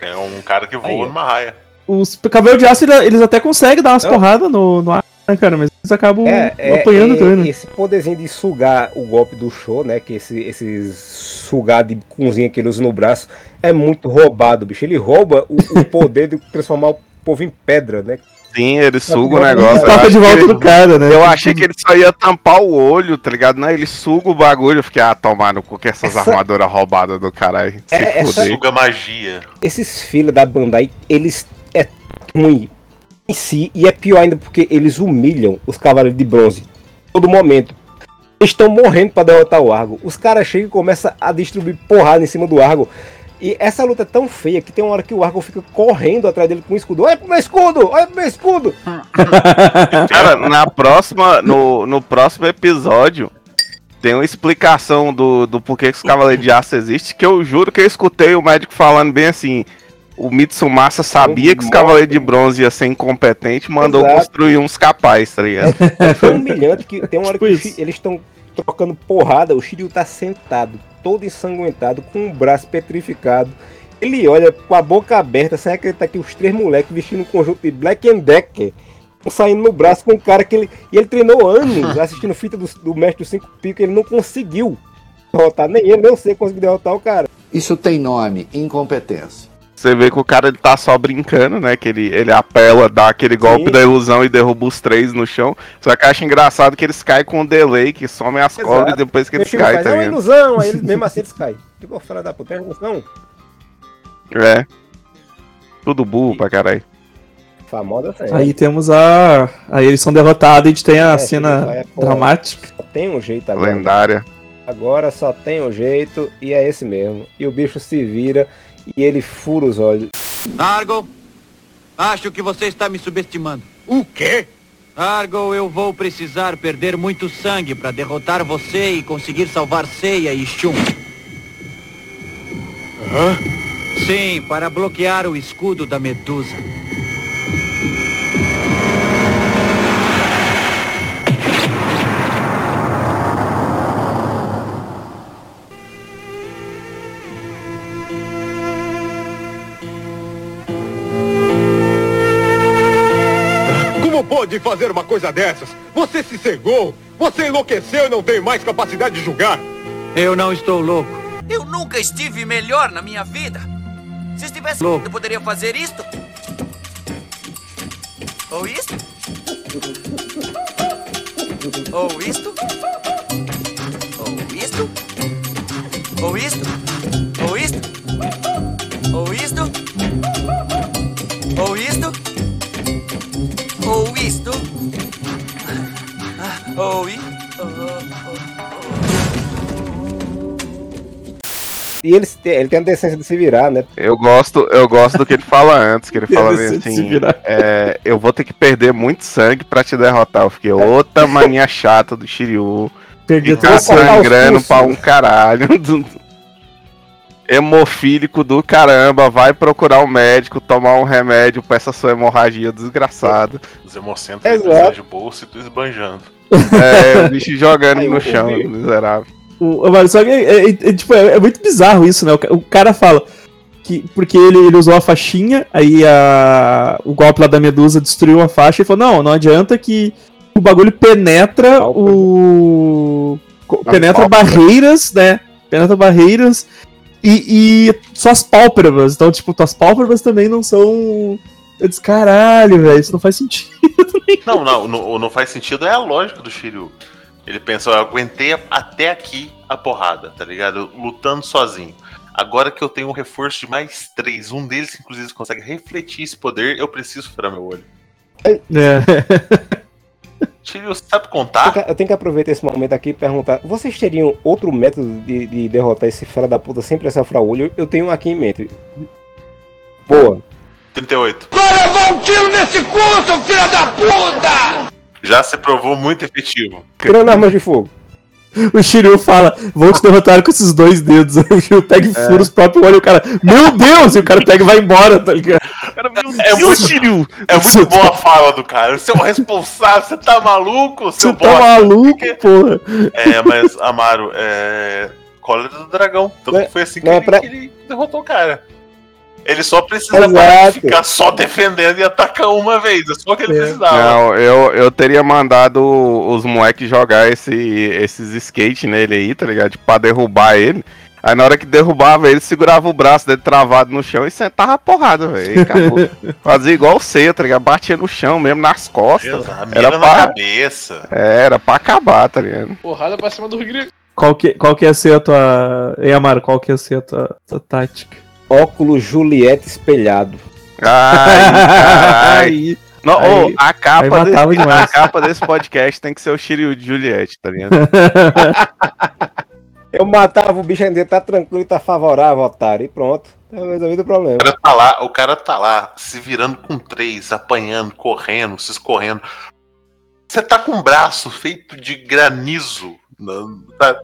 É um cara que voa Aí, numa raia. Os Cavaleiros de Aço, ele- eles até conseguem dar umas porradas no, no ar, né, cara? Mas eles acabam É, é, apanhando é, também, né? Esse poderzinho de sugar o golpe do show, né? Que esse, esse sugar de cozinha que ele usa no braço é muito roubado, bicho. Ele rouba o, o poder de transformar o povo em pedra, né? Sim, ele suga o negócio. de eu acho volta do cara, né? Eu achei que ele só ia tampar o olho, tá ligado? Não, ele suga o bagulho. Eu fiquei, ah, tomar no cu que essas Essa- armaduras roubadas do caralho. É, essa- fuder. Suga magia. Esses filhos da Bandai, eles é ruim em si e é pior ainda porque eles humilham os cavaleiros de bronze todo momento. Eles estão morrendo pra derrotar o Argo. Os caras chegam e começam a distribuir porrada em cima do Argo. E essa luta é tão feia que tem uma hora que o Argo fica correndo atrás dele com o escudo. Olha pro meu escudo! Olha pro meu escudo! *laughs* Cara, na próxima, no, no próximo episódio, tem uma explicação do, do porquê que os Cavaleiros de Aço existem, que eu juro que eu escutei o médico falando bem assim. O Mitsumasa sabia que os Cavaleiros de Bronze ia ser incompetente, mandou Exato. construir uns capazes, tá ligado? É tão humilhante que tem uma hora que o Shi- eles estão trocando porrada, o Shiryu tá sentado, todo ensanguentado, com o braço petrificado. Ele olha com a boca aberta, sem acreditar que os três moleques vestindo um conjunto de Black and Decker estão saindo no braço com um cara que ele. E ele treinou anos *laughs* assistindo fita do, do mestre dos cinco picos, ele não conseguiu derrotar, nem ele, nem você conseguiu derrotar o cara. Isso tem nome, incompetência. Você vê que o cara ele tá só brincando, né? Que ele, ele apela, dá aquele golpe Sim. da ilusão e derruba os três no chão. Só que eu acho engraçado que eles caem com um delay, que somem as Exato. cobras depois que eles caem, faz, tá é uma ligado? ilusão, aí eles, mesmo assim eles caem. Tipo, filha da puta, é ilusão. É. Tudo burro pra caralho. Famosa série. Aí temos a. Aí eles são derrotados e a gente tem a É, cena pô, dramática. Só tem um jeito agora. Lendária. Agora só tem um jeito e é esse mesmo. E o bicho se vira e ele fura os olhos. Argo, acho que você está me subestimando. O quê? Argo, eu vou precisar perder muito sangue para derrotar você e conseguir salvar Seiya e Shun. Hã? Sim, para bloquear o escudo da Medusa. Fazer uma coisa dessas? Você se cegou? Você enlouqueceu e não tem mais capacidade de julgar? Eu não estou louco. Eu nunca estive melhor na minha vida. Se estivesse Louco. eu poderia fazer isto. Ou isto. Ou isto. Ou isto. Ou isto. Ou isto. E ele, ele tem a decência de se virar, né? Eu gosto, eu gosto do que ele fala antes, que ele fala assim, é, eu vou ter que perder muito sangue pra te derrotar. Eu fiquei outra mania chata do Shiryu. Perdi Ficar sangrando pra um caralho. *laughs* Hemofílico do caramba, vai procurar um médico, tomar um remédio pra essa sua hemorragia desgraçada. Os hemocentros de bolsa e tu esbanjando. É, o bicho jogando no chão, miserável. O, mano, só que é, é- é, tipo, é, é muito bizarro isso, né? O, o cara fala que porque ele, ele usou a faixinha, aí a, o golpe lá da Medusa destruiu a faixa e falou: Não, não adianta que o bagulho penetra o. Penetra pálpebras. barreiras, né? Penetra barreiras e, e suas pálpebras. Então, tipo, tuas pálpebras também não são. Eu disse, caralho, velho, isso não faz sentido. *laughs* Não, não, não, não faz sentido, é a lógica do Shiryu. Ele pensa, eu aguentei até aqui a porrada, tá ligado? Lutando sozinho. Agora que eu tenho um reforço de mais três, um deles inclusive consegue refletir esse poder, eu preciso furar meu olho. É. *laughs* Shiryu, você sabe Eu contar? tenho que- Eu tenho que aproveitar esse momento aqui e perguntar: vocês teriam outro método de, de derrotar esse fera da puta sem precisar furar o olho? Eu tenho um aqui em mente. Boa. 38. Vai levar um tiro nesse cu, seu filho da puta! Já se provou muito efetivo. Tirando armas de fogo. O Shiryu fala, vou te derrotar com esses dois dedos. Aí *laughs* o Shiryu pega e É. fura os próprios olhos e o cara, meu Deus! E o cara pega e vai embora, tá ligado? É muito, é muito boa a fala do cara. Você é um responsável, você tá maluco, seu Você tá maluco, porra? É, mas, Amaro, é. Cólera do dragão. Tanto que foi assim que, não, ele, pra- que ele derrotou o cara. Ele só precisava ficar só defendendo e atacar uma vez. É só o que ele precisava. Não, eu, eu teria mandado os moleques jogar esse, esses skate nele aí, tá ligado? Tipo, pra derrubar ele. Aí na hora que derrubava ele, segurava o braço dele travado no chão e sentava a porrada, velho. *laughs* Fazia igual o Ceia, tá ligado? Batia no chão mesmo, nas costas. Exato, mira Era na pra, cabeça. é, era pra acabar, tá ligado? Porrada pra cima do Rio Qual que, qual que ia ser a tua. Ei, Amaro, qual que ia ser a tua, tua tática? Óculos Juliette espelhado. Ai, carai. Aí- Não, aí- ô, a, capa desse, a capa desse podcast tem que ser o Shiryu de Juliette, tá ligado? *laughs* Eu matava o bicho ainda tá tranquilo e tá favorável, otário. E pronto. Tá resolvido o problema. O cara tá lá, o cara tá lá se virando com três, apanhando, correndo, se escorrendo. Você tá com um braço feito de granizo. não- tá-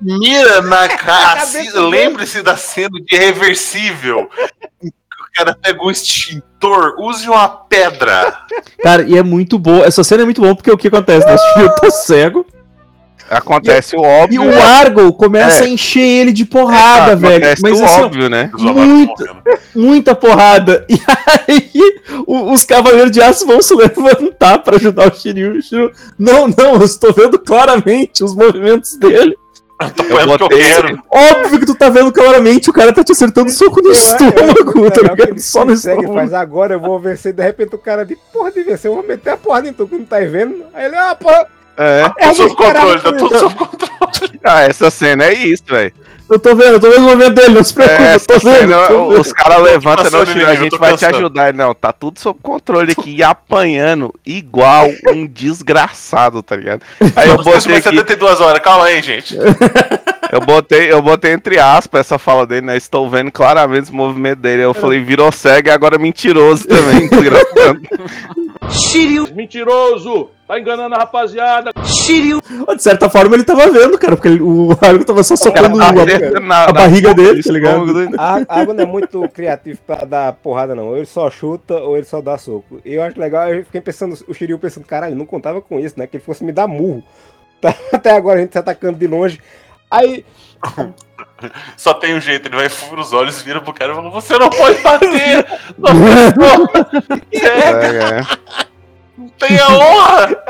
Mira na *laughs* cara. Lembre-se da cena de reversível. O cara pegou um extintor, use uma pedra. Cara, e é muito boa. Essa cena é muito boa porque o que acontece? Né? O Shiryu tá cego. Acontece o E óbvio. o Argo começa É. a encher ele de porrada, É, velho. acontece Mas o assim, óbvio, né? muita, muita porrada. *laughs* E aí, o- os Cavaleiros de Aço vão se levantar pra ajudar o. O Shiryu, não, não, eu estou vendo claramente os movimentos dele. É o que eu quero. Óbvio que tu tá vendo claramente, o cara tá te acertando soco no estômago, tá ligado? Só no Consegue, estômago. faz agora, eu vou vencer. De repente o cara de porra de vencer, eu vou meter a porra em tu que não tá vendo. Aí ele, ah, porra. É. É sob controle, tá tudo tudo sob Ah, essa cena é isso, velho. Eu tô vendo, eu tô vendo o movimento dele, não se preocupe, É, tô vendo. vendo. os caras levantam, não, Shiryu, a gente vai te ajudar. Ele, Não, tá tudo sob controle aqui e apanhando igual um *laughs* desgraçado, tá ligado? Aí eu botei aqui, 72 horas, calma aí, gente. *laughs* eu botei, eu botei entre aspas essa fala dele, né? Estou vendo claramente o movimento dele. Eu falei, virou cego e agora mentiroso também, *laughs* desgraçado. Mentiroso! Tá enganando a rapaziada! De certa forma ele tava vendo, cara, porque ele- o Argo tava só socando Ela tá a, na- a na barriga boca dele, tá ligado? A a água não é muito criativo pra dar porrada, não. Ou ele só chuta ou ele só dá soco. E eu acho legal, eu fiquei pensando, o Shiryu pensando, caralho, não contava com isso, né? Que ele fosse me dar murro. Tá- *laughs* Até agora a gente se atacando de longe. Aí, *laughs* Só tem um jeito, ele vai fura os olhos, vira pro cara e fala: Você não pode bater! *laughs* Não, *laughs* É, é. não tem a honra!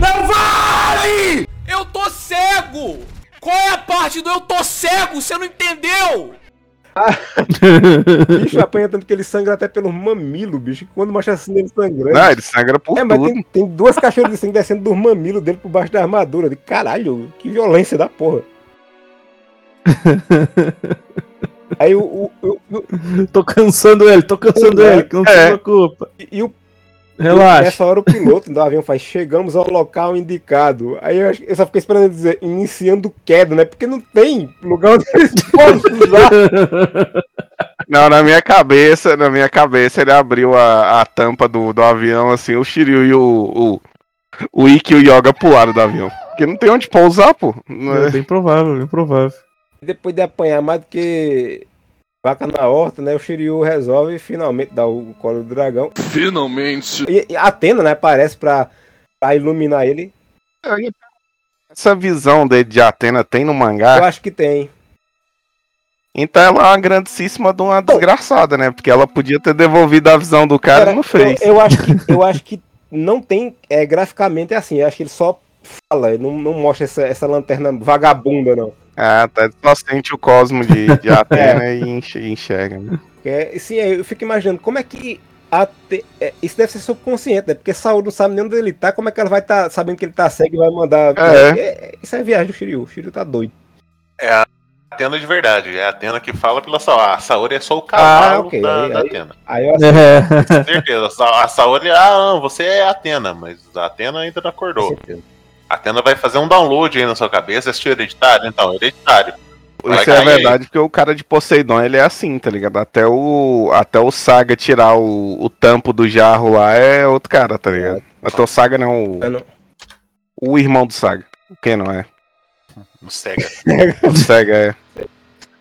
Não vale! Eu tô cego! Qual é a parte do eu tô cego? Você não entendeu? o bicho apanha tanto que ele sangra até pelos mamilos, bicho. Quando mostra assim ele sangrando. Não, ele sangra por É, mas tudo. tem, tem duas caixas de sangue descendo dos mamilos dele por baixo da armadura. De caralho, que violência da porra. *laughs* Aí o. o, o- o- Tô cansando ele, tô cansando É. ele, que não se É. preocupa. e, e o. Relaxa. Nessa hora o piloto do avião faz, chegamos ao local indicado. Aí eu, acho- eu só fiquei esperando ele dizer, iniciando queda, né? Porque não tem lugar onde eles *laughs* podem usar. Não, na minha cabeça, na minha cabeça, ele abriu a, a tampa do, do avião, assim, o Shiryu e o, o, o Ikki e o Yoga pularam do avião. Porque não tem onde pousar, pô. Não É é- bem provável, bem provável. Depois de apanhar mais do que vaca na horta, né? O Shiryu resolve finalmente dar o colo do dragão. Finalmente! E, e Atena, né? Aparece pra, pra iluminar ele. Essa visão dele de Atena tem no Eu mangá. acho que tem. Então ela é uma grandíssima de uma desgraçada, né? Porque ela podia ter devolvido a visão do cara e não fez. Eu, eu acho que, eu acho que não tem. É, graficamente é assim, eu acho que ele só fala, ele não, não mostra essa, essa lanterna vagabunda, não. Ah, tá. Só sente o cosmo de, de *laughs* Atena e enche- enxerga. né? É, sim, eu fico imaginando como é que. Ate- é, isso deve ser subconsciente, né? Porque Saúl não sabe nem onde ele tá, como é que ela vai estar sabendo que ele tá cego e vai mandar. É. É, isso é viagem do Shiryu. O Shiryu tá doido. É a Atena de verdade. É a Atena que fala pela Saori. A Saori é só o cavalo Ah, ok, da, aí- da aí- Atena. Aí eu *laughs* É. Com certeza. A Sa- A Saori, ah, não, você é a Atena, mas a Atena ainda não acordou. A Atena vai fazer um download aí na sua cabeça. Assistiu Hereditário? Então, Hereditário. Vai Isso é cair aí. verdade, porque o cara de Poseidon, ele é assim, tá ligado? Até o, até o Saga tirar o, o tampo do jarro lá é outro cara, tá ligado? Até o Saga não, o, o irmão do Saga. Quem não é? No Sega. *laughs* O Saga é.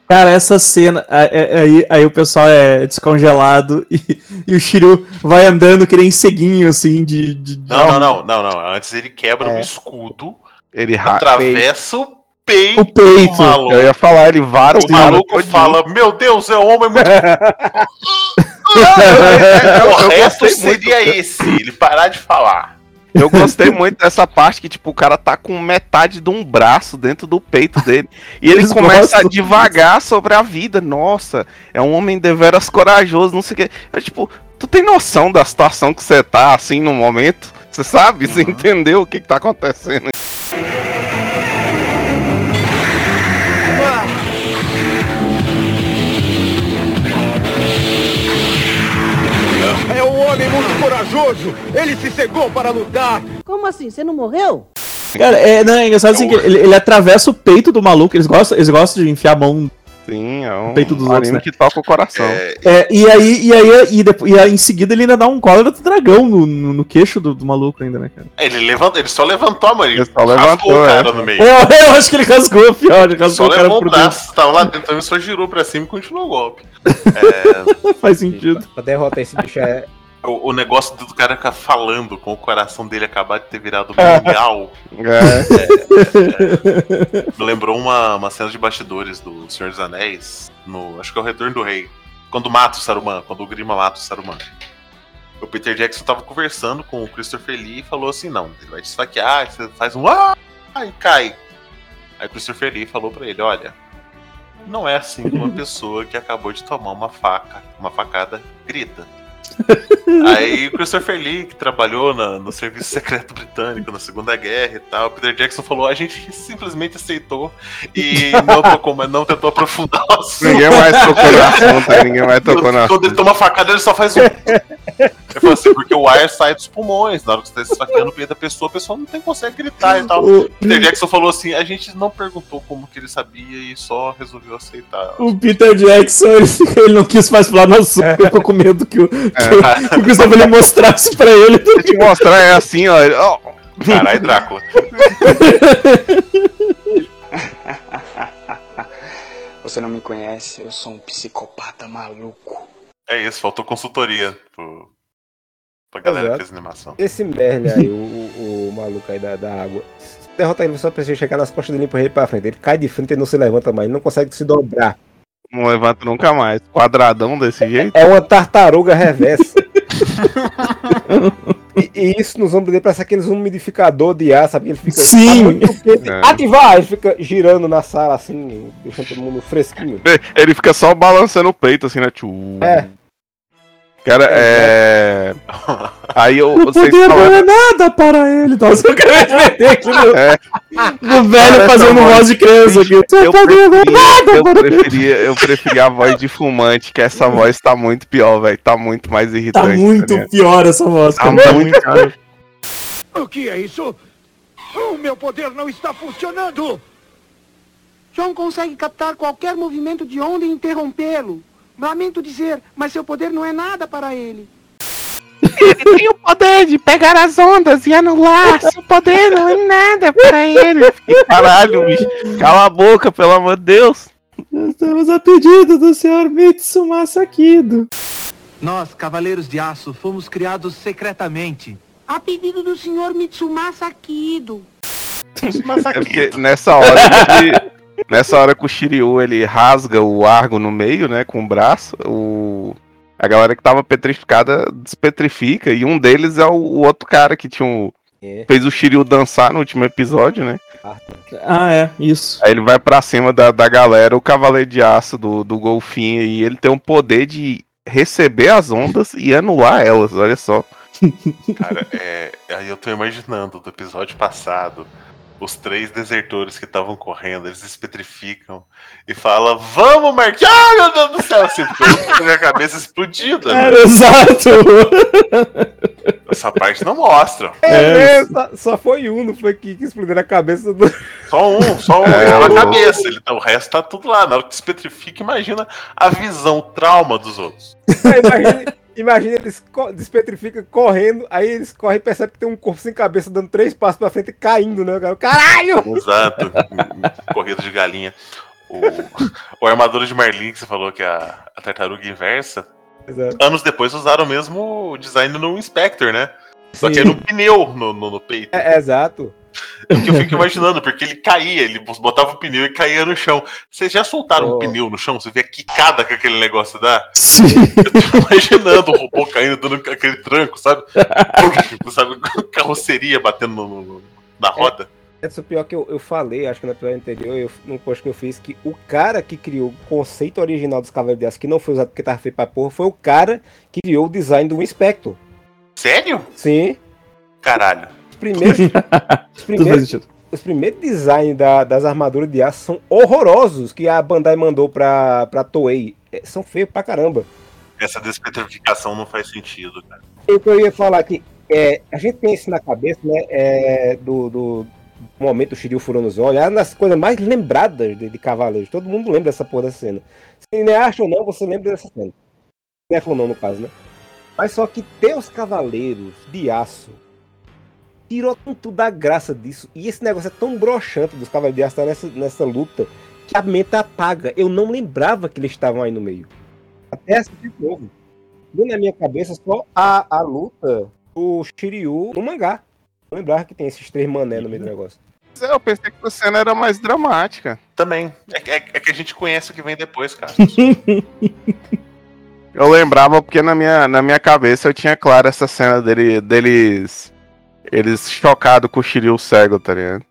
Cara, essa cena, aí, aí, o pessoal é descongelado *laughs* e, e o Shiryu vai andando que nem ceguinho, assim, de. de Não, não, não, não, não. Antes ele quebra É. um escudo, Ele ra- atravessa o peito, O peito. do maluco. Eu ia falar, ele vara O maluco fala, meu Deus, é um homem muito. *laughs* *laughs* o resto gostei muito. seria esse, ele parar de falar. Eu gostei muito dessa parte que, tipo, o cara tá com metade de um braço dentro do peito dele. E ele Eles começa a devagar sobre a vida. Nossa, é um homem deveras corajoso, não sei o quê. Eu, tipo, tu tem noção da situação que você tá, assim, no momento? Você sabe? Você entendeu o que, que tá acontecendo? Corajoso. Ele se cegou para lutar. Como assim? Você não morreu? Cara, é, não, é engraçado assim que ele, ele atravessa o peito do maluco, eles gostam, eles gostam de enfiar a mão Sim, é um no peito dos outros, né? que toca o coração. É, e aí, e aí, e, depois, e aí em seguida ele ainda dá um cólera do dragão no, no, no queixo do, do maluco ainda, né, cara? Ele, levanta, ele só levantou a mão, ele, só levantou, o cara é. no meio. Eu, eu acho que ele rasgou pior, ele Só rasgou o cara levou por o braço, tava lá dentro, também só girou pra cima e continuou o golpe. dentro. *laughs* Faz sentido. Pra derrotar esse bicho é. O, o negócio do cara ficar falando com o coração dele acabar de ter virado *laughs* É. mundial. É. Me lembrou uma, uma cena de bastidores do Senhor dos Anéis, no, acho que é o Retorno do Rei. Quando mata o Saruman, quando o Grima mata o Saruman. O Peter Jackson tava conversando com o Christopher Lee e falou assim: não, ele vai te esfaquear, você faz um ah e cai. Aí o Christopher Lee falou pra ele: olha, não é assim que uma *laughs* pessoa que acabou de tomar uma faca, uma facada, grita. Aí o Christopher Lee, que trabalhou na- no serviço secreto britânico na Segunda Guerra e tal, o Peter Jackson falou: a gente simplesmente aceitou e não tocou, mas não tentou aprofundar o assunto. Ninguém mais tocou no assunto, ninguém mais tocou no Quando ele toma facada, ele só faz um. Ele falou assim, porque o ar sai dos pulmões, na hora que você tá esfaqueando o peito da pessoa, a pessoa não tem, consegue gritar e tal. O Peter Jackson falou assim: a gente não perguntou como que ele sabia e só resolveu aceitar. O Peter Jackson, ele, ele não quis mais falar no assunto, ele ficou com medo que o, que *laughs* *laughs* o, o Christopher Lee mostrasse pra ele. Se te mostrar é assim, ó. ó. Caralho, Drácula. *laughs* Você não me conhece, eu sou um psicopata maluco. É isso, faltou consultoria pro, pra galera que Exato. fez animação. Esse Merle aí, o, o, o maluco aí da, da água. Se derrotar ele, você só precisa chegar nas costas dele e empurrar ele pra frente. Ele cai de frente e não se levanta mais, ele não consegue se dobrar. Não levanta nunca mais. Quadradão desse jeito. É uma tartaruga reversa. *laughs* e, e isso nos ombros dele parece aqueles umidificador de ar, sabe? Ele fica Sim. muito quente. É. Ativar! Ele fica girando na sala assim, deixando todo mundo fresquinho. Ele fica só balançando o peito, assim, né? Tchu. É. Cara, é. Aí eu, O vocês poder não é nada para ele. Nossa, eu quero *laughs* meter aqui no, É. no velho Cara, fazendo voz de criança aqui. Eu não é preferia, nada eu, para ele. preferia, eu preferia a voz de fumante, que essa voz tá muito pior, velho. Tá muito mais Tá irritante. muito ligado? pior essa voz, Tá cara. muito *laughs* pior. O que é isso? O meu poder não está funcionando. John consegue captar qualquer movimento de onda e interrompê-lo. Lamento dizer, mas seu poder não é nada para ele. Ele tem o poder de pegar as ondas e anular. Seu poder não é nada pra ele. Caralho, bicho. Cala a boca, pelo amor de Deus. Estamos a pedido do senhor Mitsuma Sakido. Nós, Cavaleiros de Aço, fomos criados secretamente. A pedido do senhor Mitsumasa Kido. É porque nessa hora que, Nessa hora que o Shiryu ele rasga o Argo no meio, né, com o braço, o A galera que tava petrificada despetrifica. E um deles é o, o outro cara que tinha um, É. fez o Shiryu dançar no último episódio, né? Ah, é, isso. Aí ele vai pra cima da, da galera, o Cavaleiro de Aço do, do Golfinho, e ele tem o poder de receber as ondas e anular elas, olha só. Cara, é, aí eu tô imaginando do episódio passado, os três desertores que estavam correndo, eles se petrificam e falam, vamos, Marquinhos! Ah, meu Deus do céu! Assim, porque a minha cabeça explodida. né? Era exato. Essa parte não mostra. É, só, só foi um, não foi que, que explodiu na cabeça do. Só um, só um *laughs* É, na o- cabeça. Ele, o resto tá tudo lá. Na hora que se petrifica, imagina a visão, o trauma dos outros. Aí, imagina, imagina eles despetrificam correndo, aí eles correm e percebem que tem um corpo sem cabeça dando três passos pra frente e caindo, né? cara? Caralho! Exato. *laughs* Corrida de galinha. O, o armadura de Marlin, que você falou que é a, a tartaruga inversa, Exato. anos depois usaram o mesmo design no Inspector, né? Só que Sim. era um pneu no, no, no peito. É, é, exato. É o que eu fico imaginando, porque ele caía, ele botava o pneu e caía no chão. Vocês já soltaram um pneu no chão? Você vê a quicada que aquele negócio dá? Sim. Eu tô imaginando o robô caindo, dando aquele tranco, sabe? sabe? Carroceria batendo no- no- na roda. É o pior que eu, eu falei, acho que no episódio anterior, eu, num post que eu fiz, que o cara que criou o conceito original dos Cavaleiros de Aço, que não foi usado porque tava feito pra porra, foi o cara que criou o design do Inspector. Sério? Sim. Caralho. Os primeiros, *laughs* os primeiros, os primeiros designs da- das armaduras de aço são horrorosos que a Bandai mandou pra, pra Toei. É, São feios pra caramba. Essa despetrificação não faz sentido, cara. O que eu ia falar aqui, é, a gente tem isso na cabeça, né? é, do, do momento do Shiryu furando os olhos, é uma das coisas mais lembradas de, de Cavaleiros. Todo mundo lembra dessa porra dessa cena. Se nem acha ou não, você lembra dessa cena. Se acha ou não, no caso, né? Mas só que ter os Cavaleiros de Aço tirou tanto da graça disso. E esse negócio é tão broxante dos Cavaleiros de Aço estar nessa, nessa luta que a mente apaga. Eu não lembrava que eles estavam aí no meio. Até assistir de novo. Viu na minha cabeça só a, a luta do Shiryu no mangá. Não lembrava que tem esses três mané no meio do negócio. Mas Eu pensei que a cena era mais dramática. Também. É, que- é- é que a gente conhece o que vem depois, cara. *laughs* Eu lembrava porque na minha, na minha cabeça eu tinha claro essa cena dele, deles. Eles chocados com o Shiryu cego, tá ligado?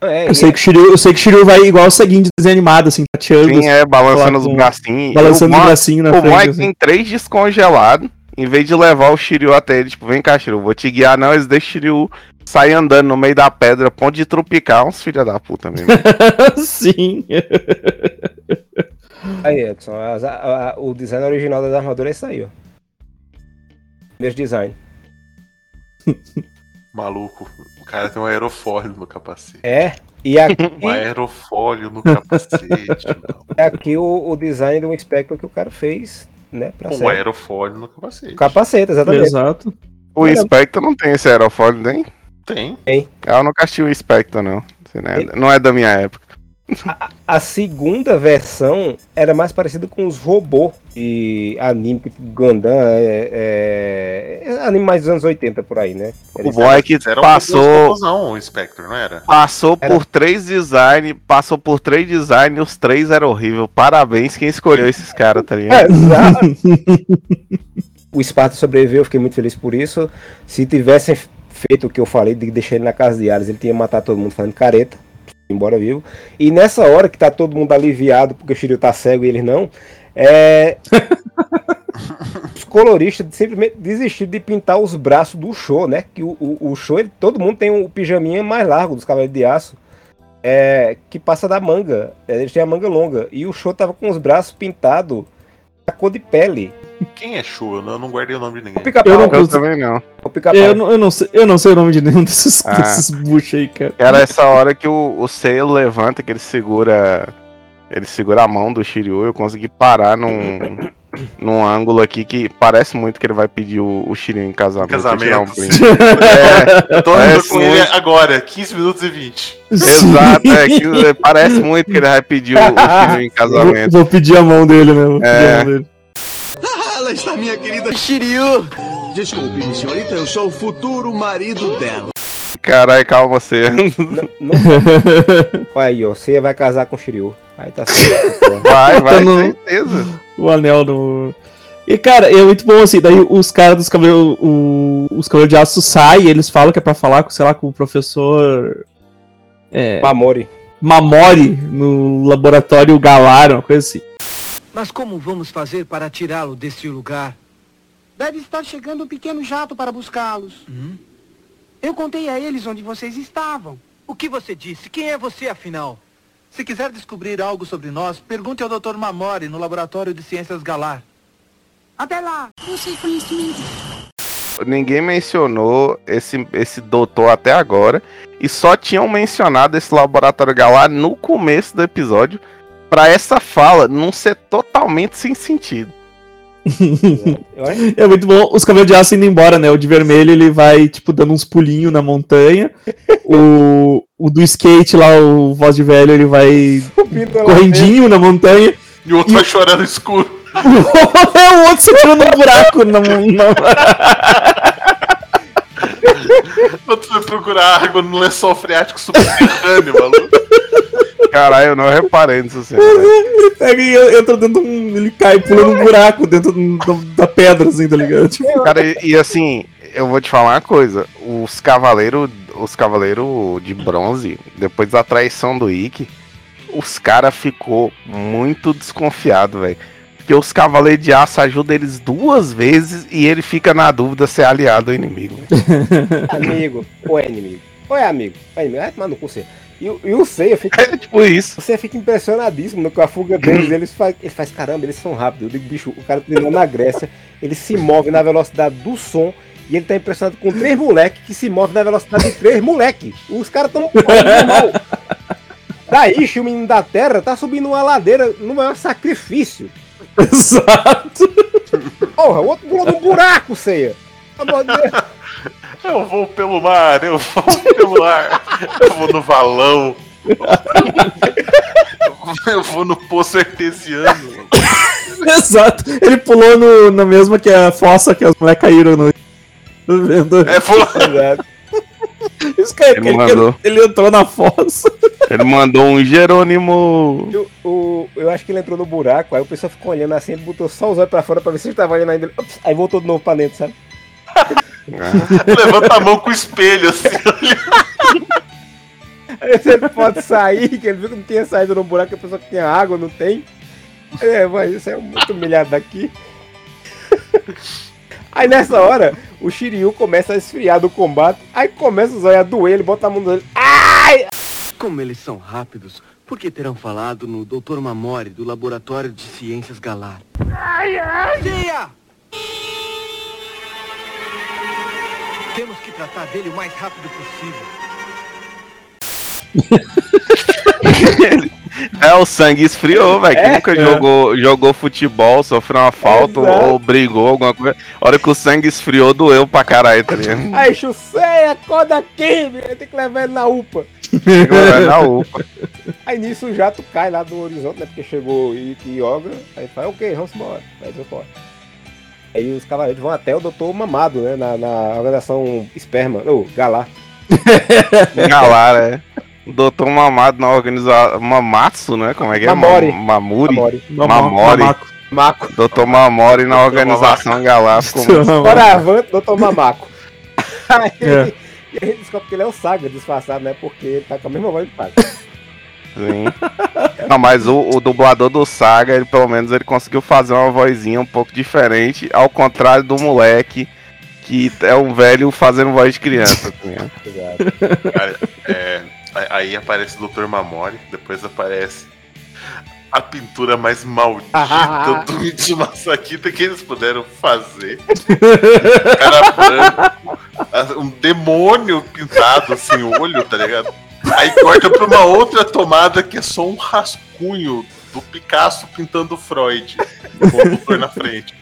É, Eu sei, que o Shiryu, eu sei que o Shiryu vai igual o seguinte desenho animado, assim, tateando. Sim, é, balançando os bracinhos. Balançando O os bracinhos na O frente. Mike assim. tem três descongelados. Em vez de levar o Shiryu até ele, tipo, vem cá, Shiryu, vou te guiar, não. Eles deixam o Shiryu sair andando no meio da pedra, ponto de tropical, uns filha da puta mesmo. *laughs* Sim. Aí, Edson, as- a- a- o design original das armaduras é isso aí, ó. Mesmo design. *laughs* Maluco. O cara tem um aerofólio no capacete. É, e aqui, Um aerofólio no capacete. *laughs* é aqui o, o design do Spectre que o cara fez, né? Pra Um série. aerofólio no capacete. Capacete, exatamente. Exato. O Spectre não tem esse aerofólio, nem? Tem. Tem. Eu nunca assisti o Spectre, não. Né? Não é da minha época. A segunda versão era mais parecida com os robôs de anime, tipo Gundam, é, é- é anime mais dos anos 80 por aí, né? O bom é que Era um passou, robôzão, o Spectre, não era? passou Era- por três designs, passou por três designs e os três eram horríveis. Parabéns quem escolheu esses caras, tá ligado? *laughs* Exato. o Sparta sobreviveu, eu fiquei muito feliz por isso. Se tivessem feito o que eu falei, de deixar ele na casa de Ares, ele tinha matado todo mundo fazendo careta, embora vivo. E nessa hora que tá todo mundo aliviado porque o Shiryu tá cego e eles não, é. *laughs* *laughs* os coloristas simplesmente desistiram de pintar os braços do show, né? Que o, o, o show, ele- todo mundo tem o pijaminha mais largo dos Cavaleiros de Aço. É, que passa da manga. É, Eles têm a manga longa. E o show tava com os braços pintados a cor de pele. Quem é Chu? Eu não, eu não guardei o nome de ninguém. O pica-pau. Eu não Eu também não. O pica-pau. Eu não, eu, não sei, eu não sei o nome de nenhum desses, Ah. desses buchos aí, cara. Era essa hora que o, o Seiya levanta, que ele segura. Ele segura a mão do Shiryu. Eu consegui parar num, num ângulo aqui que parece muito que ele vai pedir o, o Shiryu em casamento. Casamento. um print. *laughs* Eu tô É, andando com sim. ele agora, 15 minutos e 20. Exato, é *laughs* que parece muito que ele vai pedir o, o Shiryu em Vou, casamento. vou pedir a mão dele mesmo. vou É. a mão dele. Ela está minha querida Shiryu. Desculpe, senhorita, eu sou o futuro marido dela. Caralho, calma você. *laughs* Olha aí, ó. Você vai casar com o Shiryu. Aí tá certo. Vai, vai, Tá no- certeza. O anel do. E, cara, é muito bom assim, daí os caras dos cabelos. Os cabelos de aço saem, eles falam que é pra falar com, sei lá, com o professor. É, Mamori. Mamori no laboratório Galar, uma coisa assim. Mas como vamos fazer para tirá-lo desse lugar? Deve estar chegando um pequeno jato para buscá-los. Eu contei a eles onde vocês estavam. O que você disse? Quem é você, afinal? Se quiser descobrir algo sobre nós, pergunte ao Dr. Mamori no Laboratório de Ciências Galar. Até lá! Você conhecimento. Ninguém mencionou esse, esse doutor até agora. E só tinham mencionado esse laboratório galar no começo do episódio. Pra essa fala não ser totalmente sem sentido. É muito bom. Os cabelos de aço indo embora, né? O de vermelho ele vai, tipo, dando uns pulinhos na montanha. o, o do skate lá, o voz de velho, ele vai *laughs* correndinho na montanha. E o outro vai chorando no escuro. é *laughs* o outro segurando um buraco na, na... O outro vai procurar água no lençol freático subterrâneo, maluco. Caralho, eu não reparei nisso assim. ele pega e entra dentro de um. Ele cai pulando um buraco dentro do- da pedra, assim, tá ligado? Tipo, Cara, e, e assim, eu vou te falar uma coisa. Os cavaleiros os cavaleiros de bronze, depois da traição do Ikki, os caras ficou muito desconfiado, velho. Porque os cavaleiros de aço ajudam eles duas vezes e ele fica na dúvida se é aliado ou inimigo. *laughs* Amigo, ou é inimigo. Ou é amigo. É inimigo. Vai tomar no cu, você. E, o- e o Seiya fica. É tipo isso. Você fica impressionadíssimo com a fuga deles. Eles faz, ele faz, caramba, eles são rápidos. Eu digo, bicho, o cara treinou na Grécia, ele se move na velocidade do som. E ele tá impressionado com três moleques que se movem na velocidade de três moleques. Os caras tão normal. *laughs* Daí, o menino da terra tá subindo uma ladeira no maior sacrifício. *laughs* Exato. Porra, o outro pulou num buraco, Ceia. *laughs* Eu vou pelo mar, eu vou pelo ar, eu vou no valão. Eu vou no poço artesiano. Exato. Ele pulou no, na mesma que a fossa que as mulheres caíram no. Vendo? É, pulou. Exato. Isso que é- Ele ele, mandou. ele entrou na fossa. Ele mandou um Jerônimo. Eu, o- eu acho que ele entrou no buraco, aí o pessoal ficou olhando assim, ele botou só os olhos pra fora pra ver se ele tava olhando ainda. Ups, Aí voltou de novo pra dentro, sabe? *laughs* Levanta a mão com o espelho assim. Aí você pode sair, que ele viu que não tinha saído no buraco, a pessoa que tinha água, não tem. É, mas isso é muito humilhado daqui. *laughs* Aí nessa hora, o Shiryu começa a esfriar do combate, aí começa os olhos a doer, ele bota a mão no olho. Ai! Como eles são rápidos, por que terão falado no Dr. Mamori do Laboratório de Ciências Galar? Ai, ai! Tia! Temos que tratar dele o mais rápido possível. *laughs* É, o sangue esfriou, velho. Quem É? nunca É. jogou, jogou futebol, sofreu uma falta Exato. ou brigou, alguma coisa. A hora que o sangue esfriou, doeu pra caralho, tá ligado? *laughs* Aí, Chuseia, acorda aqui, meu, tem que levar ele na UPA. Vai na UPA. Aí nisso o jato cai lá do horizonte, né? Porque chegou Ikki e Yoga. Aí fala, ok, vamos embora. Aí vão embora. Aí os cavaleiros vão até o Doutor Mamado, né? Na, na organização Esperma, ou Galar. *laughs* Galar, é. Doutor Mamado na organização. Mamatsu, né? Como é que é? Mamori. Ma- Mamuri? Mamori. Mamori. Mamaco. Maco. Doutor Mamori na organização muito- Doravante, Doutor Mamaco. Aí, *laughs* É. E a gente descobre que ele é o Saga disfarçado, né? Porque ele tá com a mesma voz do Saga. Sim. Não, mas o, o dublador do Saga, ele pelo menos ele conseguiu fazer uma vozinha um pouco diferente, ao contrário do moleque, que é um velho fazendo voz de criança. tá ligado? Cara, é, aí aparece o Dr. Mamori, depois aparece a pintura mais maldita *laughs* do Michi Masakita que eles puderam fazer. Cara branco, um demônio pintado assim, o olho, tá ligado? Aí corta pra uma outra tomada que é só um rascunho do Picasso pintando Freud, com o doutor na frente.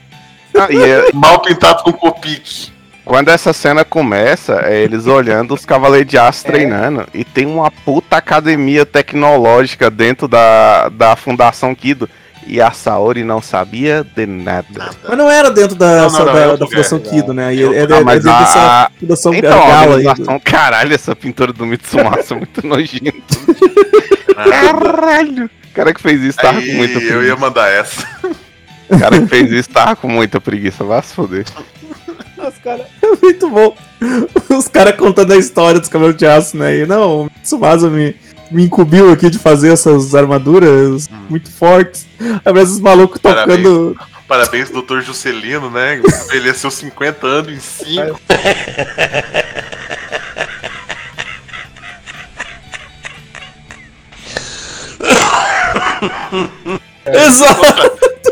Ah, e é- Mal pintado com Copic. quando essa cena começa, é eles olhando os Cavaleiros de Aço treinando, e tem uma puta academia tecnológica dentro da, da Fundação Kido. E a Saori não sabia de nada. Mas não era dentro da, Não, não, só não, da, da Fundação. Kido, né? E É é, outro é, dentro dessa a- Fundação Então, a Gala aí. organização, caralho, essa pintura do Mitsumasa é muito *laughs* nojenta. Caralho! O cara que fez isso tava com Aí muito eu ia mandar essa. O cara que fez isso tava com muita preguiça, vai se foder. Os caras. É muito bom. Os caras contando a história dos cabelos de aço, né? E não, o Tsumasa me, me incumbiu aqui de fazer essas armaduras muito fortes. Aí os malucos tocando. Parabéns, doutor Juscelino, né? Envelheceu 50 anos em 5. Exato!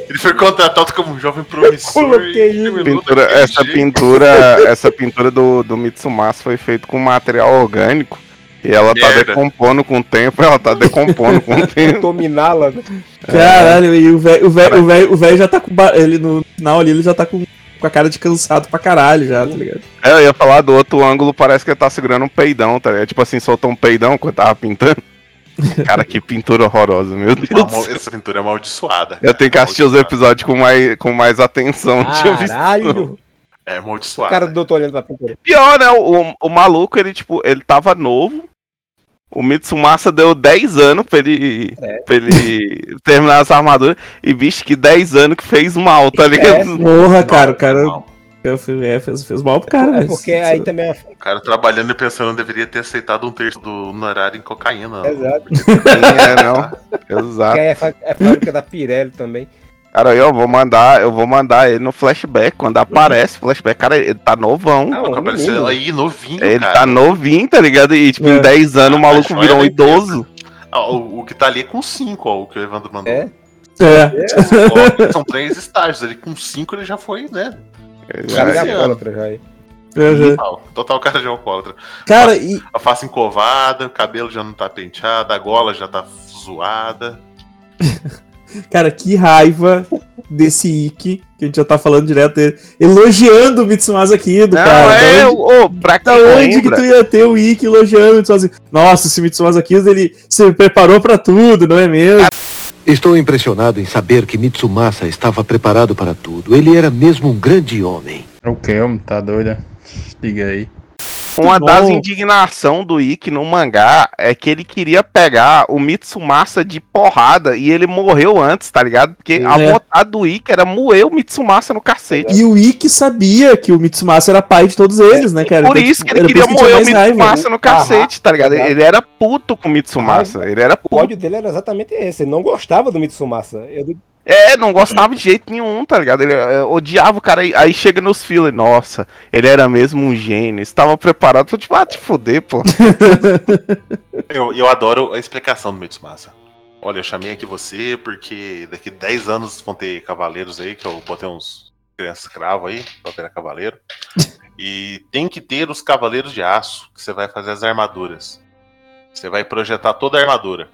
Ele foi contratado como um jovem promissor. Coloquei e Pintura- essa pintura, essa pintura do, do Mitsumasa foi feita com material orgânico. E ela tá Merda. decompondo com o tempo, ela tá decompondo com o *laughs* tempo. Dominá-la, né? Caralho, e o velho o velho- o velho- o velho já tá com. Ele no final ali, ele já tá com, com a cara de cansado pra caralho já, tá ligado? É, eu ia falar do outro ângulo, parece que ele tá segurando um peidão, tá ligado? Tipo assim, soltou um peidão quando tava pintando. *laughs* Cara, que pintura horrorosa, meu Deus. Mal- Essa pintura é amaldiçoada. Eu tenho que assistir os episódios com mais, com mais atenção. *laughs* Caralho! É O amaldiçoada. cara do doutor olhando pra pintura. Pior, né? O, o maluco, ele, tipo, ele tava novo. O Mitsumasa deu 10 anos pra ele, É. pra ele terminar essa armadura. E bicho, que 10 anos que fez mal, tá É, ligado? Porra, cara, o cara. Eu fui- é, fez, fez mal pro cara, É mas- porque aí também é. O cara trabalhando e pensando deveria ter aceitado um terço do honorário em cocaína. Exato. *laughs* É, não. Porque Exato. aí é, fa- é fábrica da Pirelli também. Cara, eu vou mandar, eu vou mandar ele no flashback. Quando aparece o flashback, cara, ele tá novão. Ah, um Apareceu menino. aí novinho, Ele cara. tá novinho, tá ligado? E, tipo, É. em 10 anos o maluco virou um idoso. Ah, o, o que tá ali é com 5, ó, o que o Evandro mandou. É? É. Ó, são três estágios. Ele com 5 ele já foi, né? O cara é já aí. Uhum. Total, total cara de alcoólatra. Cara, e. A face encovada, o cabelo já não tá penteado, a gola já tá zoada. *laughs* Cara, que raiva desse Ikki, que a gente já tá falando direto dele, elogiando o Mitsumasa aqui do Não, cara. é, da onde, ô, pra da onde que tu ia ter o Ikki elogiando o Mitsumasa? Nossa, esse Mitsumasa aqui, ele se preparou pra tudo, não é mesmo? Estou impressionado em saber que Mitsumasa estava preparado para tudo. Ele era mesmo um grande homem. O que, homem? Tá doida? Diga aí. Uma bom. das indignação do Ikki no mangá é que ele queria pegar o Mitsumasa de porrada e ele morreu antes, tá ligado? Porque a É. vontade do Ikki era moer o Mitsumasa no cacete. E o Ikki sabia que o Mitsumasa era pai de todos eles, né, cara? Por Então, isso que ele por queria moer o Mitsumasa né? no cacete, tá ligado? Ele era puto com o Mitsumasa. Ele era O puto. ódio dele era exatamente esse. Ele não gostava do Mitsumasa. Eu, É, não gostava de jeito nenhum, tá ligado? Ele é, odiava o cara. Aí, aí chega nos fillers, nossa, ele era mesmo um gênio, estava preparado. Tô tipo, ah, te fuder, pô. *laughs* Eu, eu adoro a explicação do Mitsumasa. Olha, eu chamei aqui você porque daqui 10 anos vão ter cavaleiros aí, que eu botei uns crianças escravos aí pra virar cavaleiro. *laughs* E tem que ter os cavaleiros de aço, que você vai fazer as armaduras. Você vai projetar toda a armadura.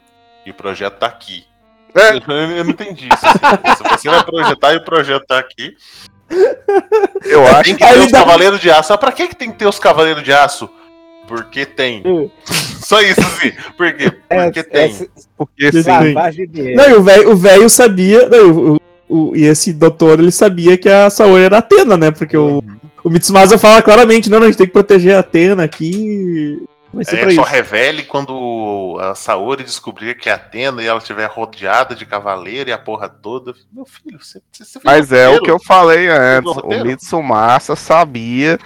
E o projeto tá aqui. Eu, eu não entendi isso. assim. Se você vai projetar e o projeto tá aqui. Eu acho Tem que ter os dá- cavaleiros de aço. Ah, pra que, que tem que ter os cavaleiros de aço? Porque tem. Só isso, assim. Por quê? *laughs* Porque tem. Porque sim. Não, o velho, o velho sabia. Não, o, o- e esse doutor, ele sabia que a Saori era Atena, né? Porque o, o Mitsumasa fala claramente: não, não, a gente tem que proteger a Atena aqui. Vai ser pra É, só isso. revele quando a Saori descobrir que é Atena e ela estiver rodeada de cavaleiro e a porra toda. Meu filho, você, você, Mas é o que eu falei antes. O? Mitsumasa sabia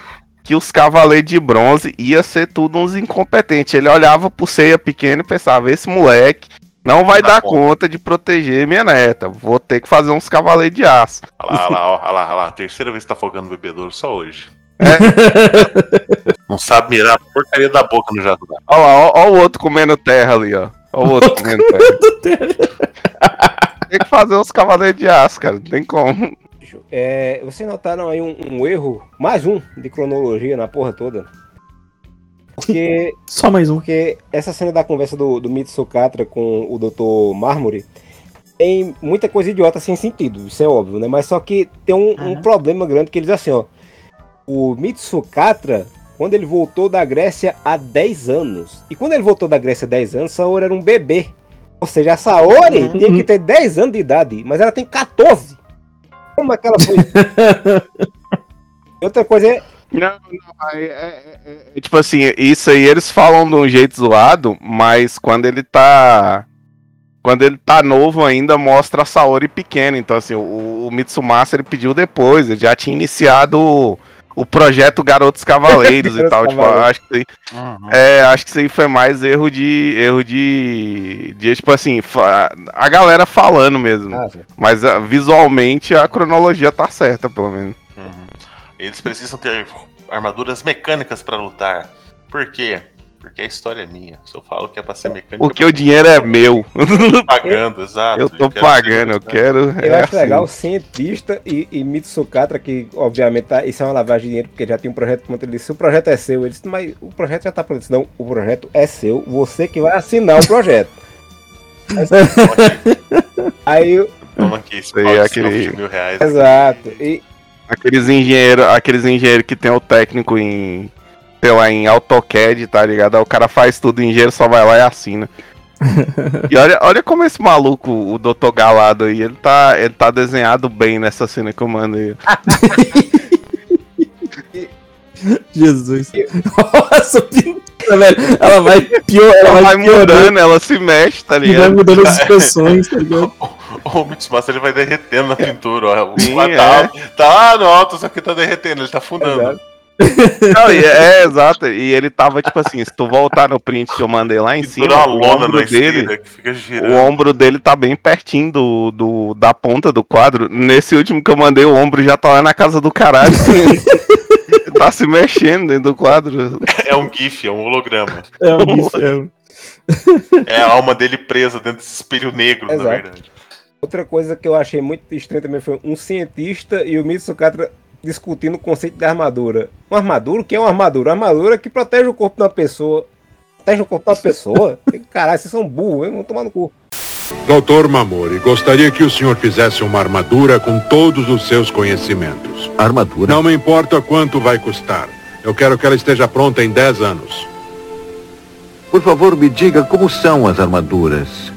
que os cavaleiros de bronze ia ser tudo uns incompetentes. Ele olhava pro ceia pequeno e pensava: esse moleque não vai dar conta de proteger minha neta. Vou ter que fazer uns cavaleiros de aço. Olha lá, olha lá, olha lá, olha lá. *laughs* Terceira vez que tá afogando o bebedouro só hoje. Não sabe mirar a porcaria da boca no jato d'água. Olha lá, ó, ó o outro comendo terra ali, ó. Ó o outro comendo terra. Tem que fazer uns cavaleiros de aço, cara. Não tem como. É, vocês notaram aí um, um erro, mais um, de cronologia na porra toda? Porque. *laughs* Só mais um. Porque essa cena da conversa do, do Mitsukatra com o Dr. Mármore tem muita coisa idiota sem sentido, isso é óbvio, né? Mas só que tem um, um problema grande que eles assim, ó. O Mitsukatra, quando ele voltou da Grécia há 10 anos, e quando ele voltou da Grécia há 10 anos, Saori era um bebê. Ou seja, a Saori Uhum. tinha que ter 10 anos de idade, mas ela tem 14. Como é que ela foi? *laughs* Outra coisa é. Não, não, é, é- é- tipo assim, isso aí eles falam de um jeito zoado, mas quando ele tá. quando ele tá novo ainda, mostra a Saori pequena. Então, assim, o, o Mitsumasa ele pediu depois, ele já tinha iniciado o, projeto Garotos Cavaleiros *laughs* e tal. Tipo, Cavaleiros. acho que, isso aí- é, acho que isso aí foi mais erro de. Erro de. de tipo assim, a galera falando mesmo. Ah. Mas ah, visualmente a cronologia tá certa, pelo menos. Eles precisam ter armaduras mecânicas pra lutar. Por quê? Porque a história é minha. Se eu falo que é pra ser mecânica. Porque o dinheiro é meu. eu *laughs* tô pagando, exato. Eu tô quero pagando, eu quero. Eu é acho legal o assim. cientista e, e Mitsukatra, que obviamente tá- isso é uma lavagem de dinheiro, porque já tem um projeto pronto. Ele disse: se o projeto é seu, ele disse, mas o projeto já tá pronto. Não, o projeto é seu, você que vai assinar o projeto. *laughs* Aí, eu- Toma aqui, Isso aí é aquele- de mil reais. exato. E Aqueles engenheiros, aqueles engenheiros que tem o técnico em, sei lá, em AutoCAD, tá ligado? Aí o cara faz tudo, o engenheiro só vai lá e assina. *laughs* e olha, olha como esse maluco, o Dr. Galado aí, ele tá, ele tá desenhado bem nessa cena que eu mandei. *laughs* Jesus. Nossa, pintura, velho. Ela vai pior, ela, Ela vai piorando, mudando, ela se mexe, tá E vai ligado? mudando as *laughs* expressões, tá ligado? O Mitsumasa ele vai derretendo na pintura, ó. Sim, tá, é. tá lá no alto, só que tá derretendo, ele tá afundando. Não, e é, é, exato. E ele tava, tipo assim, se tu voltar no print que eu mandei lá em cima, o ombro na dele, o ombro dele tá bem pertinho do, do, da ponta do quadro. Nesse último que eu mandei, o ombro já tá lá na casa do caralho. *laughs* tá se mexendo dentro do quadro. É um GIF, é um holograma. É um gif, é um- É a alma dele presa dentro desse espelho negro, na Exato. verdade. outra coisa que eu achei muito estranha também foi um cientista e o Mitsukatra discutindo o conceito de armadura. Uma armadura? O que é uma armadura? Uma armadura que protege o corpo da pessoa. Protege o corpo da pessoa? *laughs* Caralho, vocês são burros, hein? Vão tomar no cu. Doutor Mamori, gostaria que o senhor fizesse uma armadura com todos os seus conhecimentos. Armadura? Não me importa quanto vai custar. Eu quero que ela esteja pronta em 10 anos. Por favor, me diga como são as armaduras.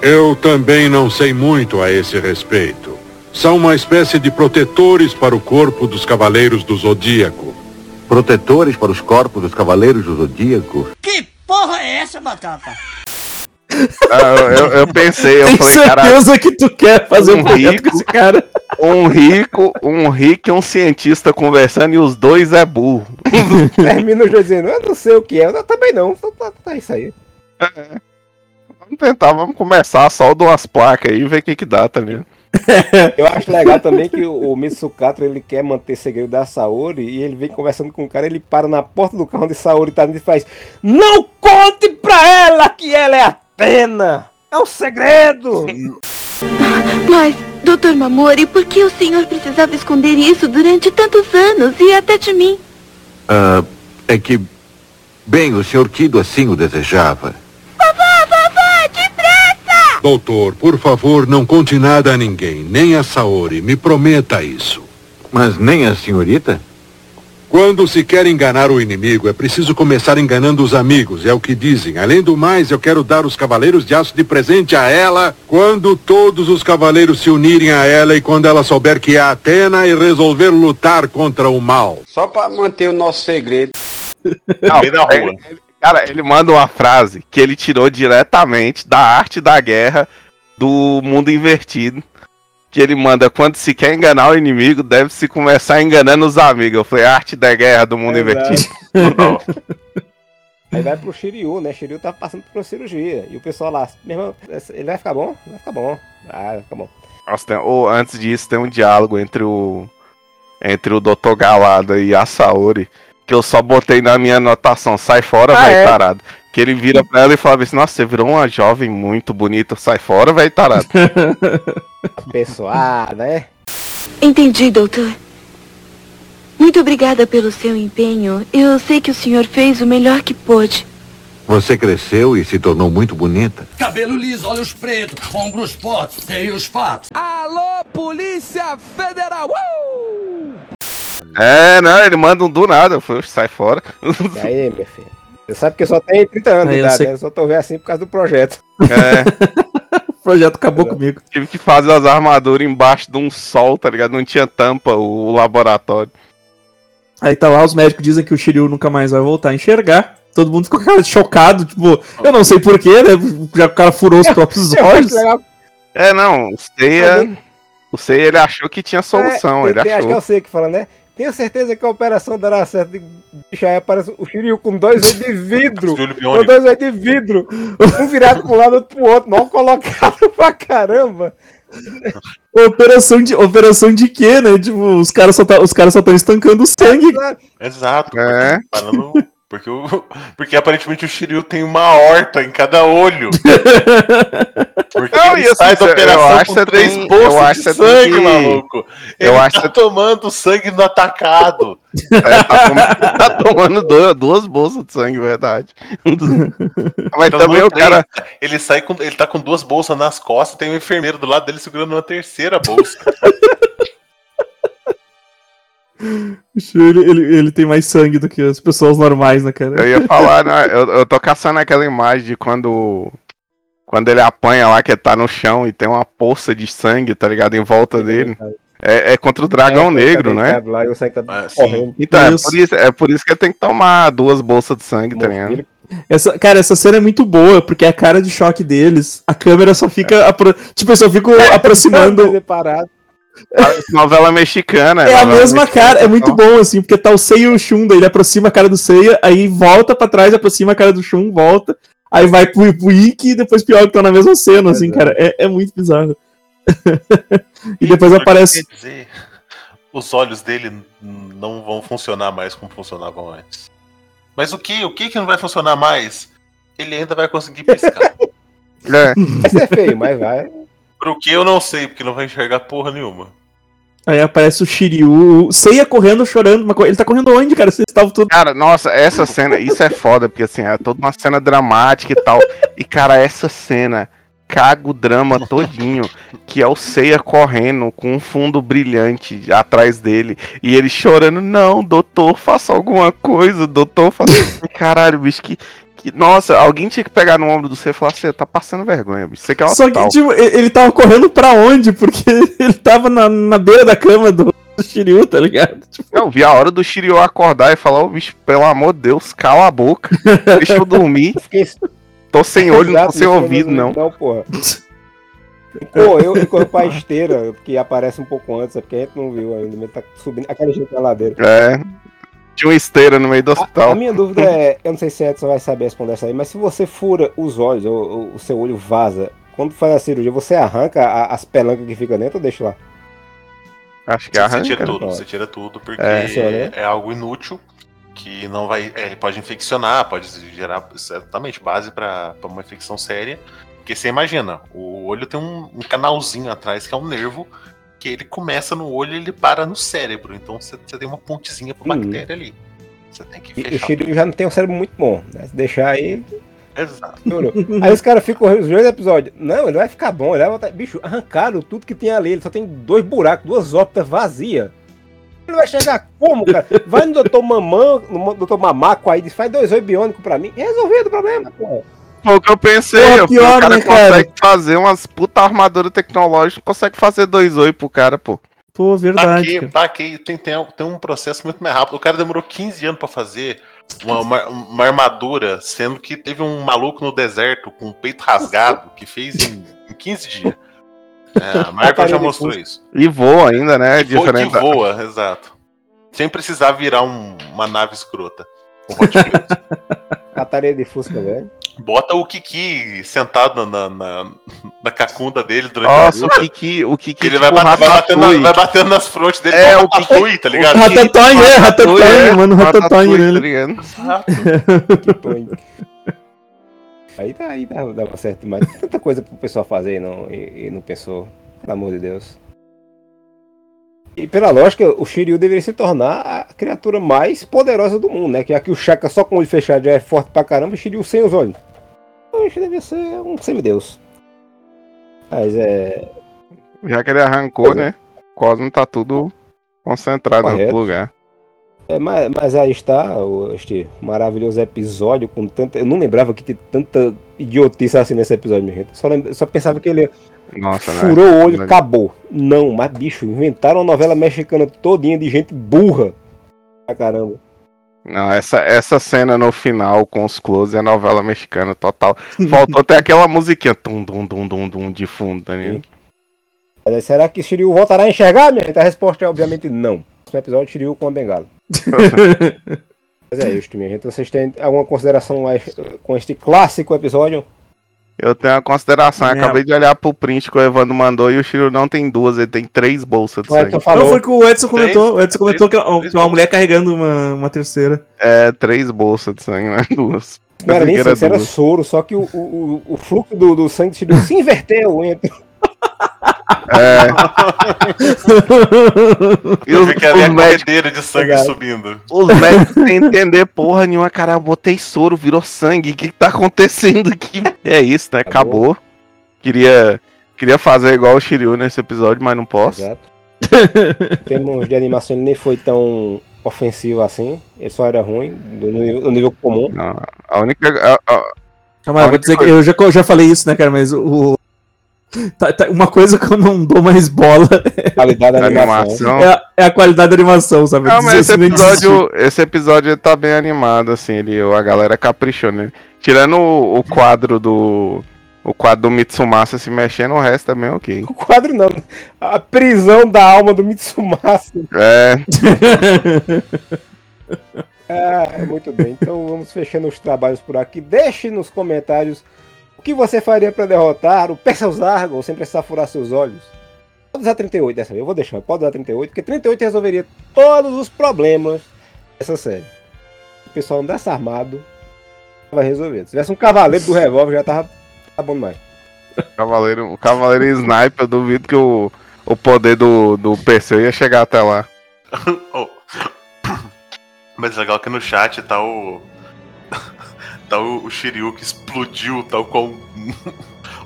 Eu também não sei muito a esse respeito. São uma espécie de protetores para o corpo dos cavaleiros do Zodíaco. Protetores para os corpos dos cavaleiros do Zodíaco? Que porra é essa, Batata? Ah, eu, eu pensei, eu Tem falei, cara. certeza que tu quer fazer um um rico. com esse cara? Um rico, um rico e um cientista conversando e os dois é burro. *laughs* Termina dizendo, eu não sei o que é, eu também não. Tá, tá isso aí. Vamos tentar, vamos começar só de umas placas aí e ver o que que dá, tá ligado? Eu acho legal também que o, o Mitsukatra ele quer manter segredo da Saori e ele vem conversando com o cara, ele para na porta do carro onde Saori tá e faz Não conte pra ela que ela é Atena! É um segredo! Mas, Dr. Mamori, por que o senhor precisava esconder isso durante tantos anos e até de mim? Ah, é que, bem, o senhor Kido assim o desejava. Depressa! Doutor, por favor, não conte nada a ninguém, nem a Saori. Me prometa isso. Mas nem a senhorita? Quando se quer enganar o inimigo, é preciso começar enganando os amigos, é o que dizem. Além do mais, eu quero dar os cavaleiros de aço de presente a ela quando todos os cavaleiros se unirem a ela e quando ela souber que é a Atena e resolver lutar contra o mal. Só pra manter o nosso segredo. Não, ele- ele- cara, ele manda uma frase que ele tirou diretamente da arte da guerra do mundo invertido. Que ele manda, quando se quer enganar o inimigo, deve-se começar enganando os amigos. Eu falei, arte da guerra do mundo invertido. Aí vai pro Shiryu, né? Shiryu tá passando por uma cirurgia. E o pessoal lá, meu irmão, ele vai ficar bom? Vai ficar bom. Ah, vai ficar bom. Nossa, tem- ou, antes disso, tem um diálogo entre o entre o Dr. Galada e a Saori, que eu só botei na minha anotação, sai fora, Ah, véi é? tarado. Que ele vira pra ela e fala assim, nossa, você virou uma jovem muito bonita, sai fora, véi tarado. *laughs* Pessoal, né? Entendi, doutor. Muito obrigada pelo seu empenho. Eu sei que o senhor fez o melhor que pôde. Você cresceu e se tornou muito bonita. Cabelo liso, olhos pretos, ombros fortes, seios fatos. Alô, Polícia Federal! Uh! É, não, ele manda um do nada, eu falei, sai fora. E aí, meu filho? Você sabe que eu só tenho 30 anos Aí de eu idade, sei- né? Eu só tô vendo assim por causa do projeto. É. *laughs* O projeto acabou comigo. Tive que fazer as armaduras embaixo de um sol, tá ligado? Não tinha tampa o laboratório. Aí tá lá, os médicos dizem que o Shiryu nunca mais vai voltar a enxergar. Todo mundo ficou cara, chocado, tipo, eu não sei porquê, né? Já que o cara furou os próprios *laughs* olhos. É, não, o Seiya. O Seiya ele achou que tinha solução, É, ele tem- Acho que eu achou. sei que fala, né? Tenho certeza que a operação dará certo. Bicho, aí aparece o Shiryu com dois olhos de vidro. Com dois olhos de vidro. Um virado pro lado, outro pro outro. Mal colocado *laughs* pra caramba. Operação de, operação de quê, né? Tipo, os caras só tá, os caras só estão estancando sangue. Exato. É. Falando- porque, o- *laughs* porque aparentemente o Shiryu tem uma horta em cada olho. *laughs* Porque Não, ele e assim, sai da eu operação acho com que três tem- bolsas eu acho de que sangue, que- maluco. eu Ele acho tá que você- tomando sangue no atacado. *laughs* É, tá, tomando, tá tomando duas, duas bolsas de sangue, verdade. Mas Então, também o cara. Ele sai com. Ele tá com duas bolsas nas costas, tem um enfermeiro do lado dele segurando uma terceira bolsa. Ele, ele, ele tem mais sangue do que as pessoas normais, né, cara? Eu ia falar, né? Eu, eu tô caçando aquela imagem de quando. Quando ele apanha lá, que tá no chão e tem uma poça de sangue, tá ligado? Em volta dele. É, é contra o dragão É, negro, né? Lá, e o sangue tá Ah, sim. correndo. Então, é por, isso, é por isso que ele tem que tomar duas bolsas de sangue, tá ligado? Essa, cara, essa cena é muito boa, porque a cara de choque deles, a câmera só fica. apro- Tipo, eu só fico *laughs* aproximando. Parece *laughs* novela mexicana. É a mesma mexicana, cara, é muito bom, assim, porque tá o Seiya e o Shun, daí ele aproxima a cara do Seiya, aí volta pra trás, aproxima a cara do Shun, volta, aí vai pro, pro Ikki e depois pior que tá na mesma cena, assim, cara. É, é muito bizarro. *laughs* e depois aparece. Quer dizer, os olhos dele não vão funcionar mais como funcionavam antes. Mas o que? O que que não vai funcionar mais? Ele ainda vai conseguir piscar. *laughs* É. Vai ser feio, mas vai. Pro que eu não sei, porque não vai enxergar porra nenhuma. Aí aparece o Shiryu, o Seiya correndo, chorando. Uma coisa. Ele tá correndo onde, cara? Vocês estavam tudo. Cara, nossa, essa cena, isso é foda, porque assim, é toda uma cena dramática e tal. E, cara, essa cena caga o drama todinho, que é o Seiya correndo com um fundo brilhante atrás dele, e ele chorando, não, doutor, faça alguma coisa, doutor, faça... Caralho, bicho, que... que- Nossa, alguém tinha que pegar no ombro do Seiya e falar, você tá passando vergonha, bicho, você quer Só que, tipo, ele tava correndo pra onde? Porque *laughs* ele tava na, na beira da cama do, do Shiryu, tá ligado? *laughs* Tipo, Eu vi a hora do Shiryu acordar e falar, ô bicho, pelo amor de Deus, cala a boca, deixa eu dormir. *laughs* Tô sem olho, não tô sem ouvido, não. Não, porra. Pô, eu e com a esteira, que aparece um pouco antes, é porque a gente não viu ainda, mas tá subindo aquela gente na ladeira. É. Tinha uma esteira no meio do hospital. A minha dúvida é, eu não sei se Edson vai saber responder essa aí, mas se você fura os olhos, ou, ou o seu olho vaza, quando faz a cirurgia, você arranca a- as pelancas que fica dentro ou deixa lá? Acho que Você arranca. tira tudo, você tira tudo, porque É. é, Funciona, algo inútil que não vai. é, ele pode infeccionar, pode gerar certamente base para uma infecção séria. Porque você imagina, o olho tem um, um canalzinho atrás que é um nervo que ele começa no olho e ele para no cérebro. Então você, tem uma pontezinha pra Uhum. bactéria ali. Você tem que E o fechar. Shiryu já não tem um cérebro muito bom, né? Se deixar aí, Exato. *laughs* Aí os caras ficam os dois episódios. Não, ele vai ficar bom. Ele vai voltar. Bicho, arrancaram tudo que tinha ali. Ele só tem dois buracos, duas órbitas vazias. Ele vai chegar como, cara? Vai no Dr. Mamão, no Dr. Mamaco aí, diz, faz dois oi biônicos pra mim. E resolvido o problema, pô. Foi o que eu pensei. Porra, eu pior, o cara né, cara? consegue fazer umas puta armadura tecnológica, consegue fazer dois oi pro cara, pô. Pô, verdade. Aqui, cara. aqui tem, tem, tem um processo muito mais rápido. O cara demorou 15 anos pra fazer uma, uma, uma armadura, sendo que teve um maluco no deserto com o peito rasgado que fez em, em 15 dias. É, a *laughs* Marvel já mostrou isso. E voa ainda, né? Voa, Diferente. que voa, exato. Sem precisar virar um- uma nave escrota. Hot Wheels. *laughs* Cataria de Fusca, velho. Bota o Kiki sentado na, na, na cacunda dele durante Nossa, a o luta. Kiki, o Kiki Ele tipo vai, bater, vai, batendo, vai batendo nas frontes dele É, o Kiki- Ratatouille, tá ligado? Ratatouille, é, Ratatouille, é, mano, Ratatouille tá ligado? Aí tá, aí dá, dá certo. Tem tanta coisa pro pessoal fazer e não, e, e não pensou. Pelo amor de Deus. E pela lógica, o Shiryu deveria se tornar a criatura mais poderosa do mundo, né? Que aqui o Shaka só com o olho fechado já é forte pra caramba, o Shiryu sem os olhos. Então, acho que deve ser um semideus. Mas é. Já que ele arrancou, né? O Cosmo tá tudo concentrado no Correto. lugar. É, mas, mas aí está este maravilhoso episódio com tanta. Eu não lembrava que tinha tanta idiotice assim nesse episódio, minha gente. Só, lembra- só pensava que ele Nossa, né? furou o olho, acabou. Não, mas bicho, inventaram uma novela mexicana todinha de gente burra. Pra caramba. Não, essa, essa cena no final com os close é novela mexicana total. Faltou até aquela musiquinha tum, dum, dum, dum, dum, de fundo? Olha, Será que Shiryu voltará a enxergar, minha gente? A resposta é obviamente não. No episódio, Shiryu com a bengala. *laughs* Mas é isso, minha gente. Vocês têm alguma consideração mais com este clássico episódio? Eu tenho uma consideração. Minha- Acabei de olhar pro print que o Evandro mandou e o Shiryu não tem duas, ele tem três bolsas de sangue. falou. Não, foi que o Edson comentou. Três- O Edson comentou que uma, que é uma mulher carregando uma, uma terceira. É, três bolsas de sangue, não é duas. Não era nem isso, era duas. soro, só que o, o, o- fluxo do, do sangue de Shiryu se inverteu entre. *laughs* É. *laughs* Eu vi que ali é a corredeira de sangue Exato. subindo. os médicos sem entender porra nenhuma, cara. Eu botei soro, virou sangue. O que, que tá acontecendo aqui? É isso, né? Acabou. Queria, queria fazer igual o Shiryu nesse episódio, mas não posso. Exato. *laughs* Em termos de animação, ele nem foi tão ofensivo assim. Ele só era ruim, do nível, do nível comum. Não, a única. a- a- Calma, eu vou dizer que eu já, eu já falei isso, né, cara? Mas o. tá- tá- uma coisa que eu não dou mais bola Qualidade da animação. é a, é a qualidade da animação, sabe? Não, mas esse episódio, esse episódio tá bem animado, assim, ele, a galera caprichou, né? Tirando o, o quadro do. O quadro do Mitsumasa se mexendo, o resto também é ok. O quadro não. A prisão da alma do Mitsumasa. É. *laughs* Ah, muito bem. Então vamos fechando os trabalhos por aqui. Deixe nos comentários o que você faria para derrotar o Perseus Zargon sem precisar furar seus olhos. Pode usar 38 dessa vez, eu vou deixar. Pode usar 38, porque 38 resolveria todos os problemas dessa série. Se o pessoal andasse armado, tava resolvido. Se tivesse um cavaleiro do revólver, já tava, tava bom demais. Cavaleiro, o Cavaleiro Sniper, eu duvido que o, o poder do, do PC ia chegar até lá. *laughs* Oh. *coughs* Mas legal que no chat tá o. tá o, Shiryu que explodiu, tal qual um,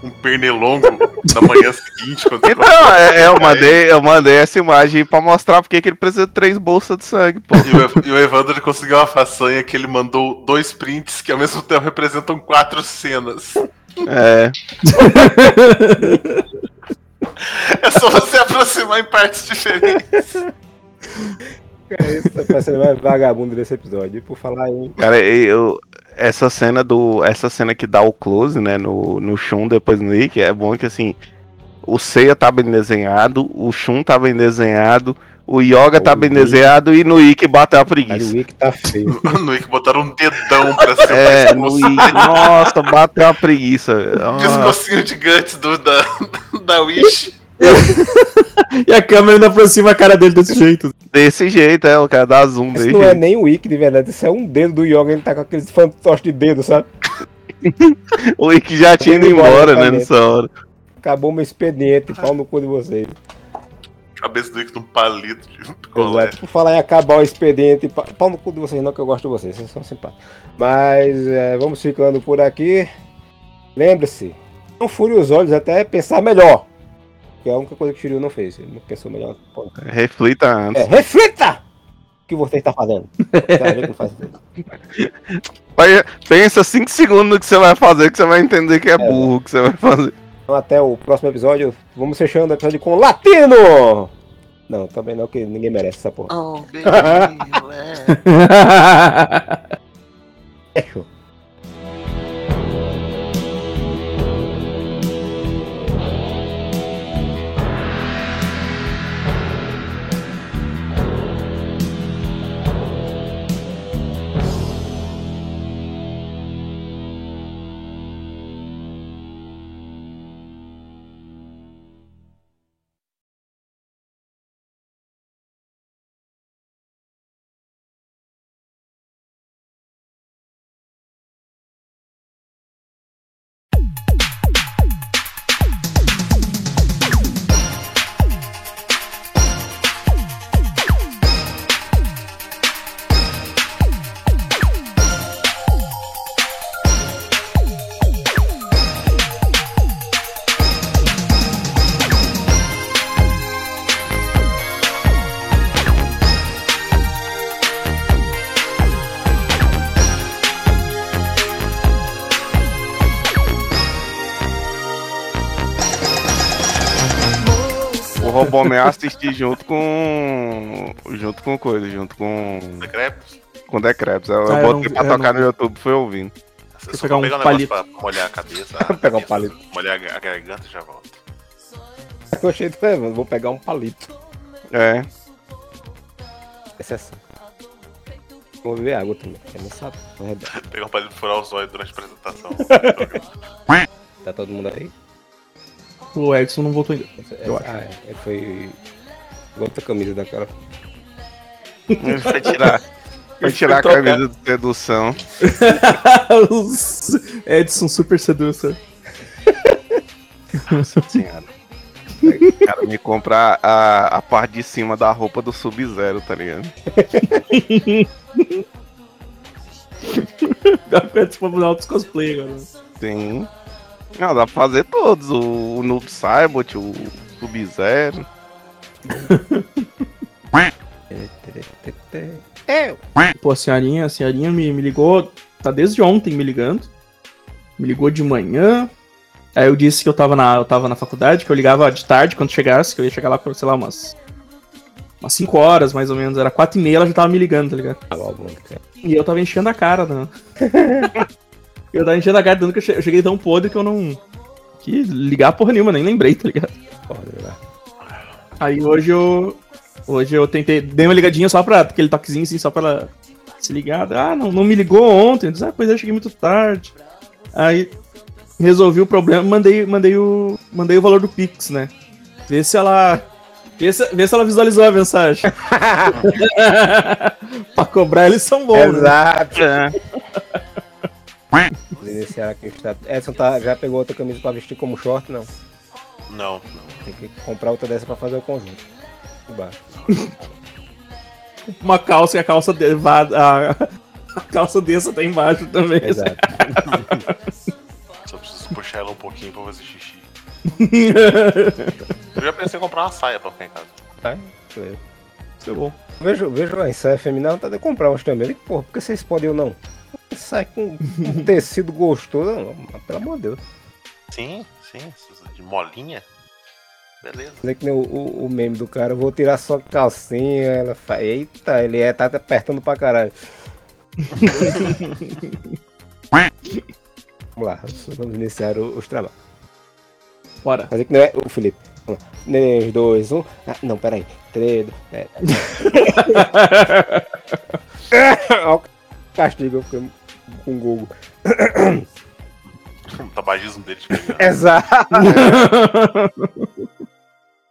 *laughs* um pernilongo na manhã seguinte. Quando Então, é, é, eu, mandei, eu mandei essa imagem pra mostrar porque que ele precisa de três bolsas de sangue, pô. E o, e o Evandro ele conseguiu uma façanha que ele mandou dois prints que ao mesmo tempo representam quatro cenas. É. *laughs* É só você aproximar em partes diferentes. É isso, tá parecendo mais vagabundo desse episódio. E por falar em. Cara, eu, essa cena do. Essa cena que dá o close, né, no, no Shun, depois no Nick, é bom que assim. O Seiya tá bem desenhado, o Shun tá bem desenhado, o Yoga tá bem desenhado e no Ikki bateu a preguiça. O Ikki tá feio. *laughs* No Ikki botaram um dedão pra *laughs* cima. É, no Ikki, nossa, bateu a preguiça. *laughs* Ah, Pescocinho de Guts do, da, da Wish. *laughs* E a câmera ainda aproxima a cara dele desse jeito. desse jeito, é, o cara dá zoom Isso dele. não é nem o Ikki de verdade, isso é um dedo do Yoga, ele tá com aqueles fantoches de dedo, sabe? *laughs* O Ikki já tinha ido embora, né, nessa hora. Acabou meu expediente, pau no cu de vocês. Cabeça do Ikki num palito de picolé. Exato. Por falar em acabar o expediente, pa- pau no cu de vocês não, que eu gosto de vocês, vocês são simpáticos. Mas é, vamos ficando por aqui. Lembre-se, não fure os olhos até pensar melhor. Que é a única coisa que o Shiryu não fez. Ele não pensou melhor. Pô, Reflita É, antes. reflita! O que você está fazendo? Vai- Pensa 5 segundos no que você vai fazer, que você vai entender que é burro o que você vai fazer. Então até o próximo episódio. Vamos fechando o episódio com Latino! Não, também não, que ninguém merece essa porra. Oh, *laughs* Fechou. O Robomé assistir junto com. junto com coisa, junto com. Decrépito? com decretos. Eu, eu Ah, eu botei não- pra eu tocar não- no YouTube fui ouvindo. Eu só pegar vou um pegar um palito. negócio pra molhar a cabeça. *laughs* Pegar um cabeça, palito. Molhar a garganta e já volto. Eu achei que é, mano, vou pegar um palito. É. Exceção. Vou beber água também, que não sabe. Redondo. Pegar um palito pra furar os olhos durante a apresentação. *laughs* Tá todo mundo aí? O Edson não voltou ainda. Eu Essa- ah, é, foi. Outra camisa daquela. *laughs* Ele foi tirar. Foi tirar a camisa de sedução. *laughs* Edson Super Seducer. Nossa senhora. O cara me compra a, a parte de cima da roupa do Sub-Zero, tá ligado? *laughs* Dá pra mudar outros cosplay agora. Sim. Não, dá pra fazer todos. O, o Noob Saibot, o Sub-Zero. *laughs* Eu! Pô, a senhorinha, a senhorinha me, me ligou, tá desde ontem me ligando. Me ligou de manhã. Aí eu disse que eu tava na, eu tava na faculdade, que eu ligava de tarde quando chegasse, que eu ia chegar lá por, sei lá, umas. Umas 5 horas mais ou menos. Era 4 e meia, ela já tava me ligando, tá ligado? E eu tava enchendo a cara, né? *laughs* eu tava enchendo a cara, dando que eu che- eu cheguei tão podre que eu não. Que ligar porra nenhuma, nem lembrei, tá ligado? Aí hoje eu. Hoje eu tentei. Dei uma ligadinha só pra. Aquele toquezinho assim, só pra ela se ligar. Ah, não, não me ligou ontem. Eu disse, ah, pois eu cheguei muito tarde. Aí resolvi o problema, mandei, mandei, o, mandei o valor do Pix, né? Vê se ela. Vê se, vê se ela visualizou a mensagem. *laughs* *laughs* pra cobrar eles são bons, Exato. né? Aqui. Edson tá, já pegou outra camisa pra vestir como short? Não. Não, Tem que comprar outra dessa pra fazer o conjunto. Embaixo. Uma calça e a calça de, a, a calça dessa tá embaixo também. Exato. *laughs* Só preciso puxar ela um pouquinho pra fazer xixi. *laughs* Eu já pensei em comprar uma saia pra ficar em casa. Tá? Isso Isso é bom. Vejo, vejo a ensaio feminina, tá de comprar umas também. Porra, por que vocês podem ou não? Sai com um tecido gostoso, não, mas pelo amor de Deus. Sim, sim, de molinha. Beleza. Dizer que nem o, o, o meme do cara, eu vou tirar só calcinha, ela fala, eita, ele é, tá apertando pra caralho. *laughs* Vamos lá, vamos iniciar o- os trabalhos. Bora. Fazer que não é o Felipe. Vamos lá. 3, 2, 1. Ah, não, peraí. 3, 2, é. *laughs* *laughs* Olha o castigo, eu fiquei com o Google. *coughs* O tabagismo dele te *laughs* pegando. Exato. *laughs*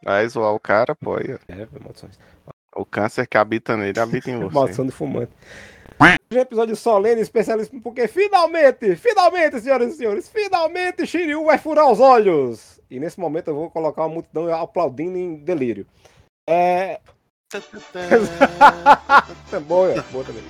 Vai zoar o cara, pô. aí, ó. É, maldições. O câncer que habita nele habita em você. Maldição do fumante. Hoje é um episódio solene, especialíssimo, porque finalmente, finalmente, senhoras e senhores, finalmente Shiryu vai furar os olhos. E nesse momento eu vou colocar uma multidão aplaudindo em delírio. É. *laughs* boa, é, boa também.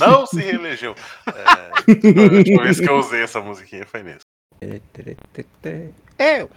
Não se reelegeu. É, a última vez que eu usei essa musiquinha foi nisso. Eu!